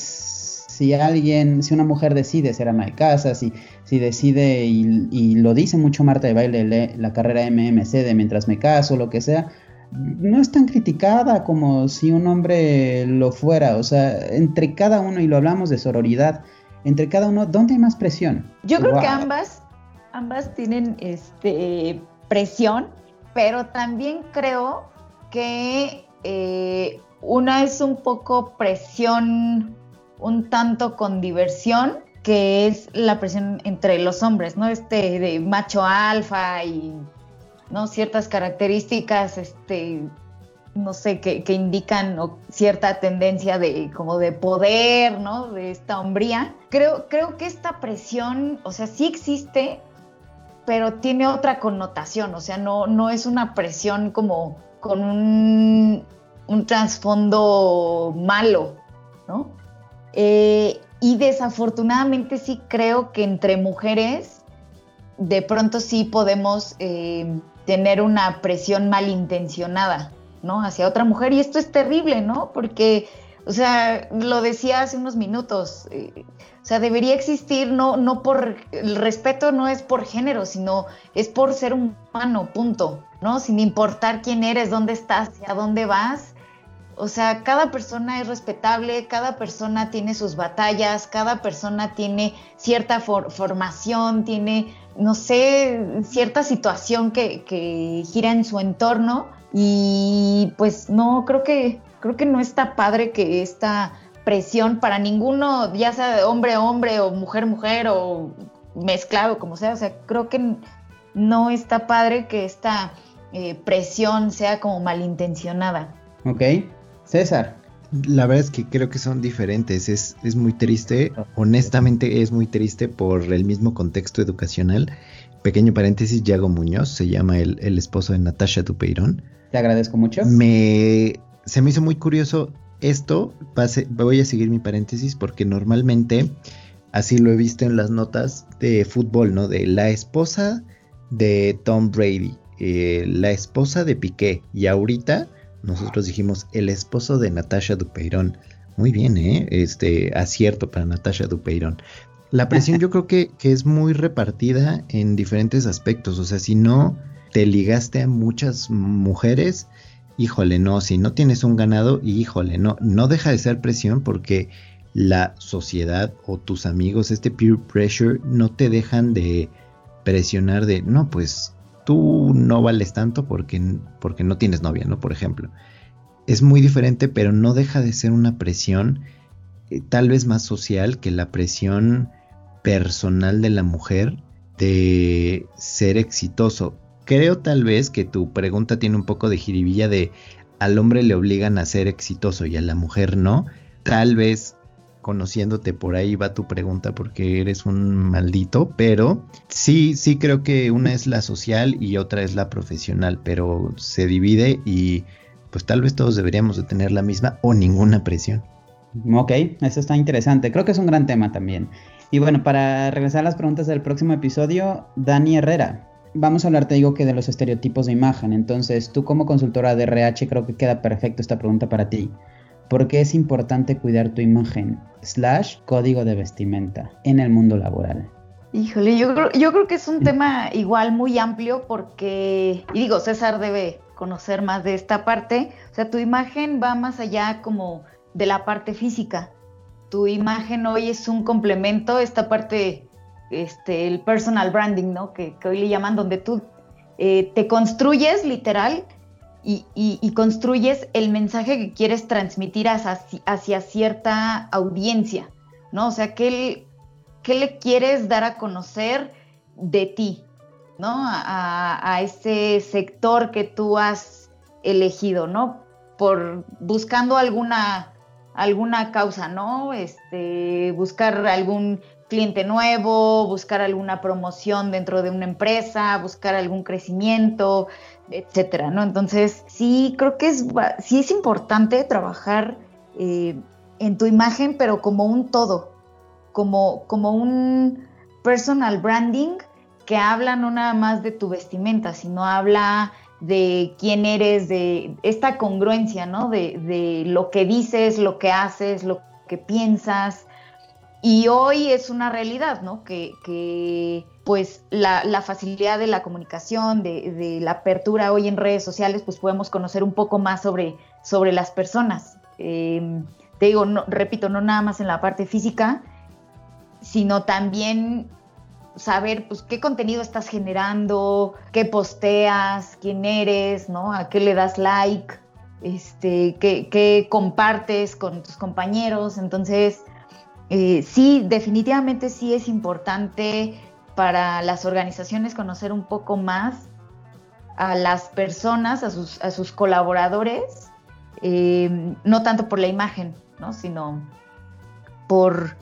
si alguien, si una mujer decide ser ama de casa, si, si decide, y, y lo dice mucho Marta de Baile, le- la carrera MMC de mientras me caso, lo que sea, no es tan criticada como si un hombre lo fuera. O sea, entre cada uno, y lo hablamos de sororidad, entre cada uno, ¿dónde hay más presión? Yo creo que ambas, ambas tienen este, presión, pero también creo que eh, una es un poco presión, un tanto con diversión, que es la presión entre los hombres, ¿no? Este de macho alfa y ¿no? ciertas características, este, no sé, que, que indican cierta tendencia de como de poder, ¿no? De esta hombría. Creo, creo que esta presión, o sea, sí existe, pero tiene otra connotación, o sea, no, no es una presión como con un, un trasfondo malo, ¿no? Eh, y desafortunadamente sí creo que entre mujeres de pronto sí podemos eh, tener una presión malintencionada, ¿no? Hacia otra mujer. Y esto es terrible, ¿no? Porque, o sea, lo decía hace unos minutos, eh, o sea, debería existir, no, no por, el respeto no es por género, sino es por ser humano, punto, ¿no? Sin importar quién eres, dónde estás, hacia dónde vas. O sea, cada persona es respetable, cada persona tiene sus batallas, cada persona tiene cierta for- formación, tiene, no sé, cierta situación que, que gira en su entorno y pues no, creo que, creo que no está padre que esta presión para ninguno, ya sea hombre hombre o mujer mujer o mezclado como sea, o sea, creo que no está padre que esta eh, presión sea como malintencionada. ¿Ok? César. La verdad es que creo que son diferentes. Es, es muy triste. Honestamente es muy triste por el mismo contexto educacional. Pequeño paréntesis, Yago Muñoz se llama el, el esposo de Natasha Dupeirón. Te agradezco mucho. Me, se me hizo muy curioso esto. Pase- voy a seguir mi paréntesis porque normalmente así lo he visto en las notas de fútbol, ¿no? De la esposa de Tom Brady, eh, la esposa de Piqué y ahorita nosotros dijimos el esposo de Natasha Dupeirón. Muy bien, ¿eh? Este acierto para Natasha Dupeirón. La presión yo creo que, que es muy repartida en diferentes aspectos. O sea, si no te ligaste a muchas mujeres, híjole, no, si no tienes un ganado, híjole, no, no deja de ser presión porque la sociedad o tus amigos, este peer pressure, no te dejan de presionar de, no, pues tú no vales tanto porque, porque no tienes novia, ¿no? Por ejemplo. Es muy diferente, pero no deja de ser una presión eh, tal vez más social que la presión personal de la mujer de ser exitoso. Creo tal vez que tu pregunta tiene un poco de jiribilla de al hombre le obligan a ser exitoso y a la mujer no. Tal vez conociéndote por ahí va tu pregunta porque eres un maldito, pero sí, sí creo que una es la social y otra es la profesional, pero se divide y pues tal vez todos deberíamos de tener la misma o ninguna presión. Ok, eso está interesante. Creo que es un gran tema también. Y bueno, para regresar a las preguntas del próximo episodio, Dani Herrera. Vamos a hablar, te digo que de los estereotipos de imagen. Entonces, tú como consultora de RH creo que queda perfecto esta pregunta para ti. ¿Por qué es importante cuidar tu imagen? Slash código de vestimenta en el mundo laboral. Híjole, yo creo, yo creo que es un tema igual muy amplio porque, y digo, César debe conocer más de esta parte. O sea, tu imagen va más allá como de la parte física. Tu imagen hoy es un complemento, esta parte, este, el personal branding, ¿no? Que, que hoy le llaman, donde tú eh, te construyes literal y, y- y construyes el mensaje que quieres transmitir hacia, cierta audiencia, ¿no? O sea, ¿qué, le quieres dar a conocer de ti, ¿no? A ese sector que tú has elegido, ¿no? Por buscando alguna alguna causa, ¿no? Este, buscar algún cliente nuevo, buscar alguna promoción dentro de una empresa, buscar algún crecimiento, etcétera, ¿no? Entonces, sí, creo que es, sí es importante trabajar eh, en tu imagen, pero como un todo, como, como un personal branding que habla no nada más de tu vestimenta, sino habla de quién eres, de esta congruencia, ¿no? De, de lo que dices, lo que haces, lo que piensas. Y hoy es una realidad, ¿no? Que, que, pues la, facilidad de la comunicación, de, la apertura hoy en redes sociales, pues podemos conocer un poco más sobre, sobre las personas. Eh, te digo, no, repito, no nada más en la parte física, sino también saber pues qué contenido estás generando, qué posteas, quién eres, ¿no? A qué le das like, este, qué, qué compartes con tus compañeros. Entonces, eh, sí, definitivamente sí es importante para las organizaciones conocer un poco más a las personas, a sus, a sus colaboradores, eh, no tanto por la imagen, ¿no? sino por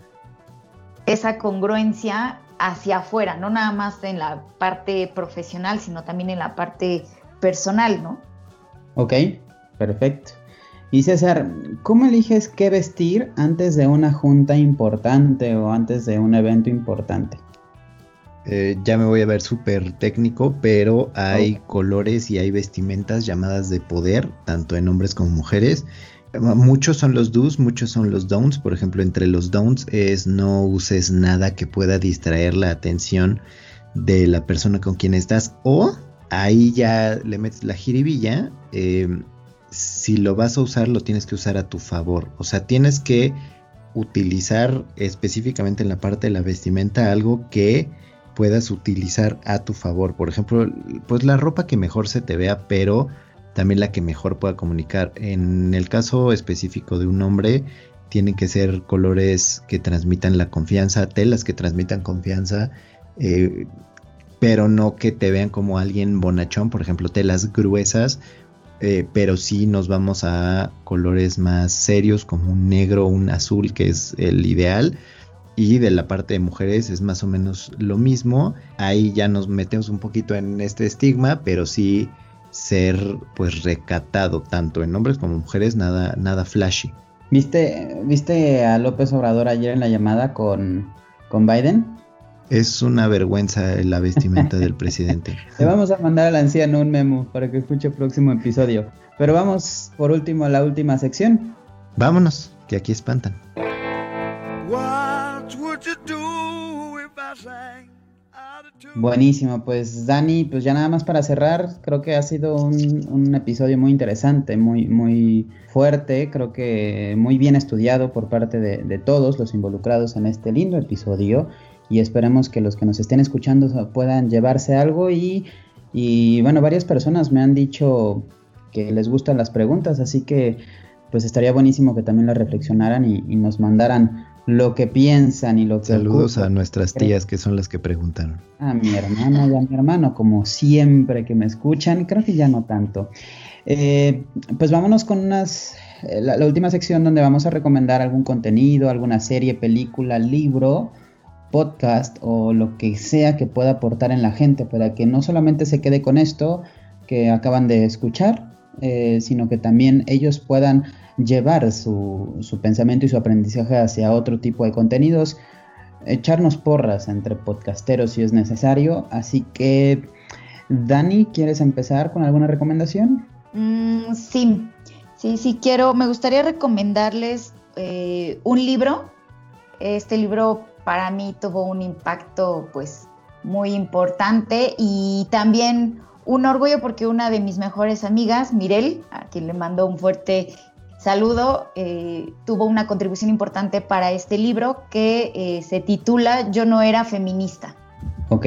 esa congruencia hacia afuera, no nada más en la parte profesional, sino también en la parte personal, ¿no? Ok, perfecto. Y César, ¿cómo eliges qué vestir antes de una junta importante o antes de un evento importante? Eh, ya me voy a ver súper técnico, pero hay colores y hay vestimentas llamadas de poder, tanto en hombres como mujeres. Muchos son los do's, muchos son los don'ts. Por ejemplo, entre los don'ts es no uses nada que pueda distraer la atención de la persona con quien estás. O ahí ya le metes la jiribilla. eh, si lo vas a usar, lo tienes que usar a tu favor. O sea, tienes que utilizar específicamente en la parte de la vestimenta algo que puedas utilizar a tu favor. Por ejemplo, pues la ropa que mejor se te vea, pero también la que mejor pueda comunicar. En el caso específico de un hombre, tienen que ser colores que transmitan la confianza, telas que transmitan confianza, eh, pero no que te vean como alguien bonachón, por ejemplo, telas gruesas, eh, pero sí nos vamos a colores más serios como un negro, un azul, que es el ideal. Y de la parte de mujeres es más o menos lo mismo. Ahí ya nos metemos un poquito en este estigma, pero sí ser pues recatado tanto en hombres como mujeres, nada, nada flashy. ¿Viste, ¿Viste a López Obrador ayer en la llamada con, con Biden? Es una vergüenza la vestimenta del presidente. Le vamos a mandar al anciano un memo para que escuche el próximo episodio. Pero vamos por último a la última sección. Vámonos, que aquí espantan. What would you do if I sang out of tune? Buenísimo, pues Dani, pues ya nada más para cerrar, creo que ha sido un, un episodio muy interesante, muy, muy fuerte, creo que muy bien estudiado por parte de, de todos los involucrados en este lindo episodio y esperemos que los que nos estén escuchando puedan llevarse algo y, y bueno, varias personas me han dicho que les gustan las preguntas, así que pues estaría buenísimo que también las reflexionaran y, y nos mandaran lo que piensan y lo que Saludos ocupan. a nuestras tías que son las que preguntaron. A mi hermana y a mi hermano, como siempre que me escuchan, creo que ya no tanto. Eh, pues vámonos con unas, eh, la, la última sección donde vamos a recomendar algún contenido, alguna serie, película, libro, podcast o lo que sea que pueda aportar en la gente para que no solamente se quede con esto que acaban de escuchar, eh, sino que también ellos puedan llevar su, su pensamiento y su aprendizaje hacia otro tipo de contenidos, echarnos porras entre podcasteros si es necesario. Así que, Dani, ¿quieres empezar con alguna recomendación? Mm, sí, sí, sí quiero. Me gustaría recomendarles eh, un libro. Este libro para mí tuvo un impacto, pues, muy importante y también un orgullo porque una de mis mejores amigas, Mirel, a quien le mando un fuerte saludo, eh, tuvo una contribución importante para este libro que eh, se titula Yo no era feminista. Ok,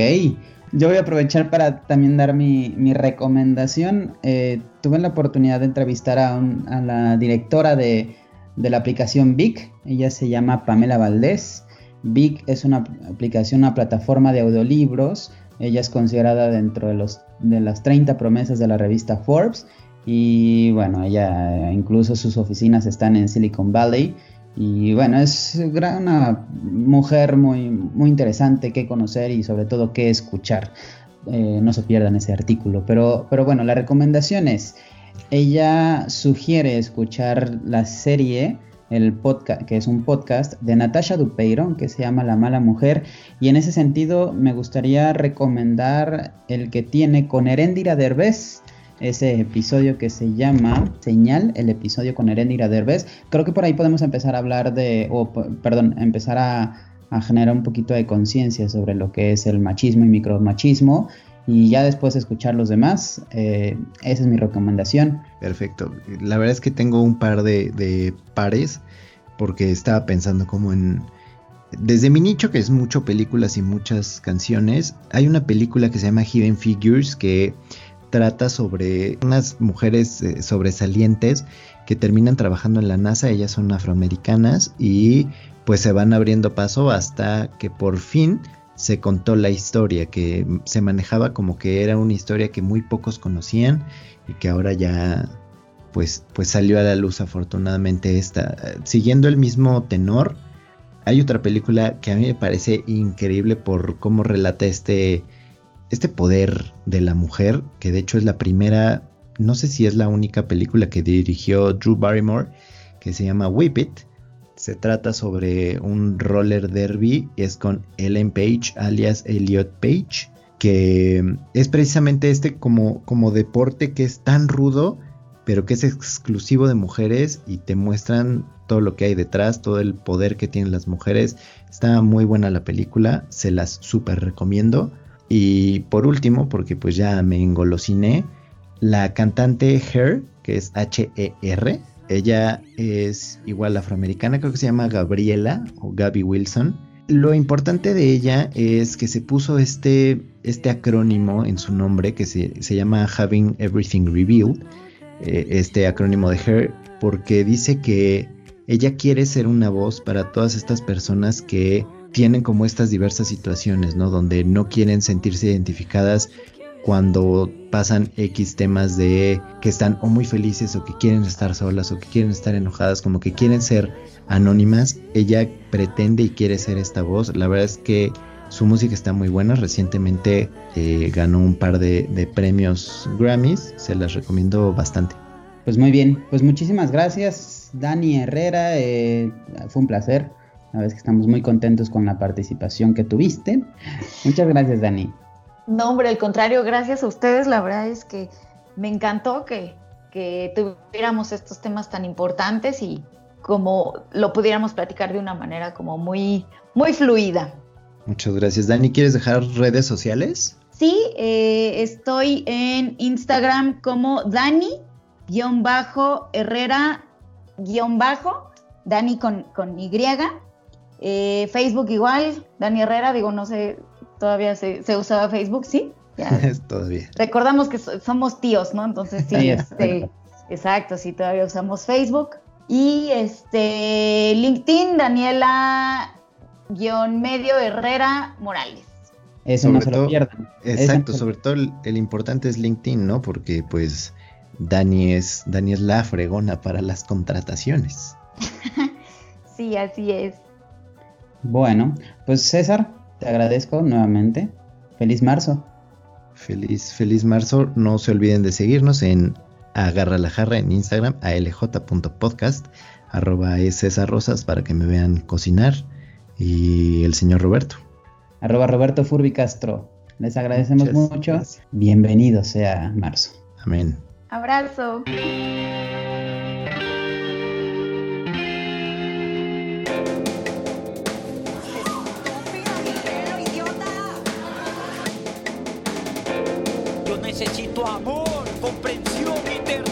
yo voy a aprovechar para también dar mi, recomendación. Eh, tuve la oportunidad de entrevistar a, un- a la directora de, de la aplicación Vic. Ella se llama Pamela Valdés. Vic es una aplicación, una plataforma de audiolibros. Ella es considerada dentro de, las 30 promesas de la revista Forbes. Y bueno, ella eh, incluso sus oficinas están en Silicon Valley. Y bueno, es una mujer muy, muy interesante que conocer y sobre todo que escuchar. Eh, no se pierdan ese artículo. Pero, pero bueno, la recomendación es, ella sugiere escuchar la serie, el podcast, que es un podcast de Natasha Dupeirón que se llama La mala mujer. Y en ese sentido me gustaría recomendar el que tiene con Erendira Derbez ese episodio que se llama Señal, el episodio con Erendira Derbez. Creo que por ahí podemos empezar a hablar de, o perdón, empezar a, a generar un poquito de conciencia sobre lo que es el machismo y micromachismo. Y ya después escuchar los demás, eh, esa es mi recomendación. Perfecto. La verdad es que tengo un par de, de pares porque estaba pensando como en... Desde mi nicho, que es mucho películas y muchas canciones, hay una película que se llama Hidden Figures que trata sobre unas mujeres eh, sobresalientes que terminan trabajando en la NASA, ellas son afroamericanas y pues se van abriendo paso hasta que por fin se contó la historia, que se manejaba como que era una historia que muy pocos conocían y que ahora ya pues, pues salió a la luz afortunadamente esta. Siguiendo el mismo tenor, hay otra película que a mí me parece increíble por cómo relata este, este poder de la mujer, que de hecho es la primera, no sé si es la única película que dirigió Drew Barrymore, que se llama Whip It. Se trata sobre un roller derby, es con Ellen Page, alias Elliot Page, que es precisamente este como, como deporte que es tan rudo, pero que es exclusivo de mujeres y te muestran todo lo que hay detrás, todo el poder que tienen las mujeres. Está muy buena la película, se las súper recomiendo. Y por último, porque pues ya me engolosiné, la cantante Her, que es H-E-R, ella es igual afroamericana, creo que se llama Gabriela o Gabby Wilson. Lo importante de ella es que se puso este, este acrónimo en su nombre que se, se llama Having Everything Revealed, eh, este acrónimo de Her, porque dice que ella quiere ser una voz para todas estas personas que tienen como estas diversas situaciones, ¿no? Donde no quieren sentirse identificadas cuando pasan X temas de que están o muy felices o que quieren estar solas o que quieren estar enojadas, como que quieren ser anónimas. Ella pretende y quiere ser esta voz. La verdad es que su música está muy buena. Recientemente eh, ganó un par de, premios Grammys. Se las recomiendo bastante. Pues muy bien, pues muchísimas gracias Dani Herrera, eh, fue un placer, la es que estamos muy contentos con la participación que tuviste. Muchas gracias Dani. No, hombre, al contrario, gracias a ustedes. La verdad es que me encantó que, que tuviéramos estos temas tan importantes y como lo pudiéramos platicar de una manera como muy, muy fluida. Muchas gracias, Dani. ¿Quieres dejar redes sociales? Sí, eh, estoy en Instagram como Dani-Herrera-Bajo, Dani con, con Y. Eh, Facebook igual, Dani Herrera, digo, no sé, todavía se, se usaba Facebook, ¿sí? Ya. Todavía. Recordamos que so- somos tíos, ¿no? Entonces sí, este, exacto. sí, todavía usamos Facebook. Y este LinkedIn, Daniela guion medio Herrera Morales. Eso Sobre no se lo todo- pierdan. Exacto, sobre todo el, el importante es LinkedIn, ¿no? Porque pues Dani es, Dani es la fregona para las contrataciones. Sí, así es. Bueno, pues César, te agradezco nuevamente. Feliz marzo. Feliz, feliz marzo. No se olviden de seguirnos en Agarra la Jarra en Instagram, alj.podcast, arroba es César Rosas para que me vean cocinar. Y el señor Roberto. Arroba Roberto Furbi Castro. Les agradecemos Muchas mucho. gracias. Bienvenido sea marzo. Amén. Abrazo. Necesito amor, comprensión y ternura.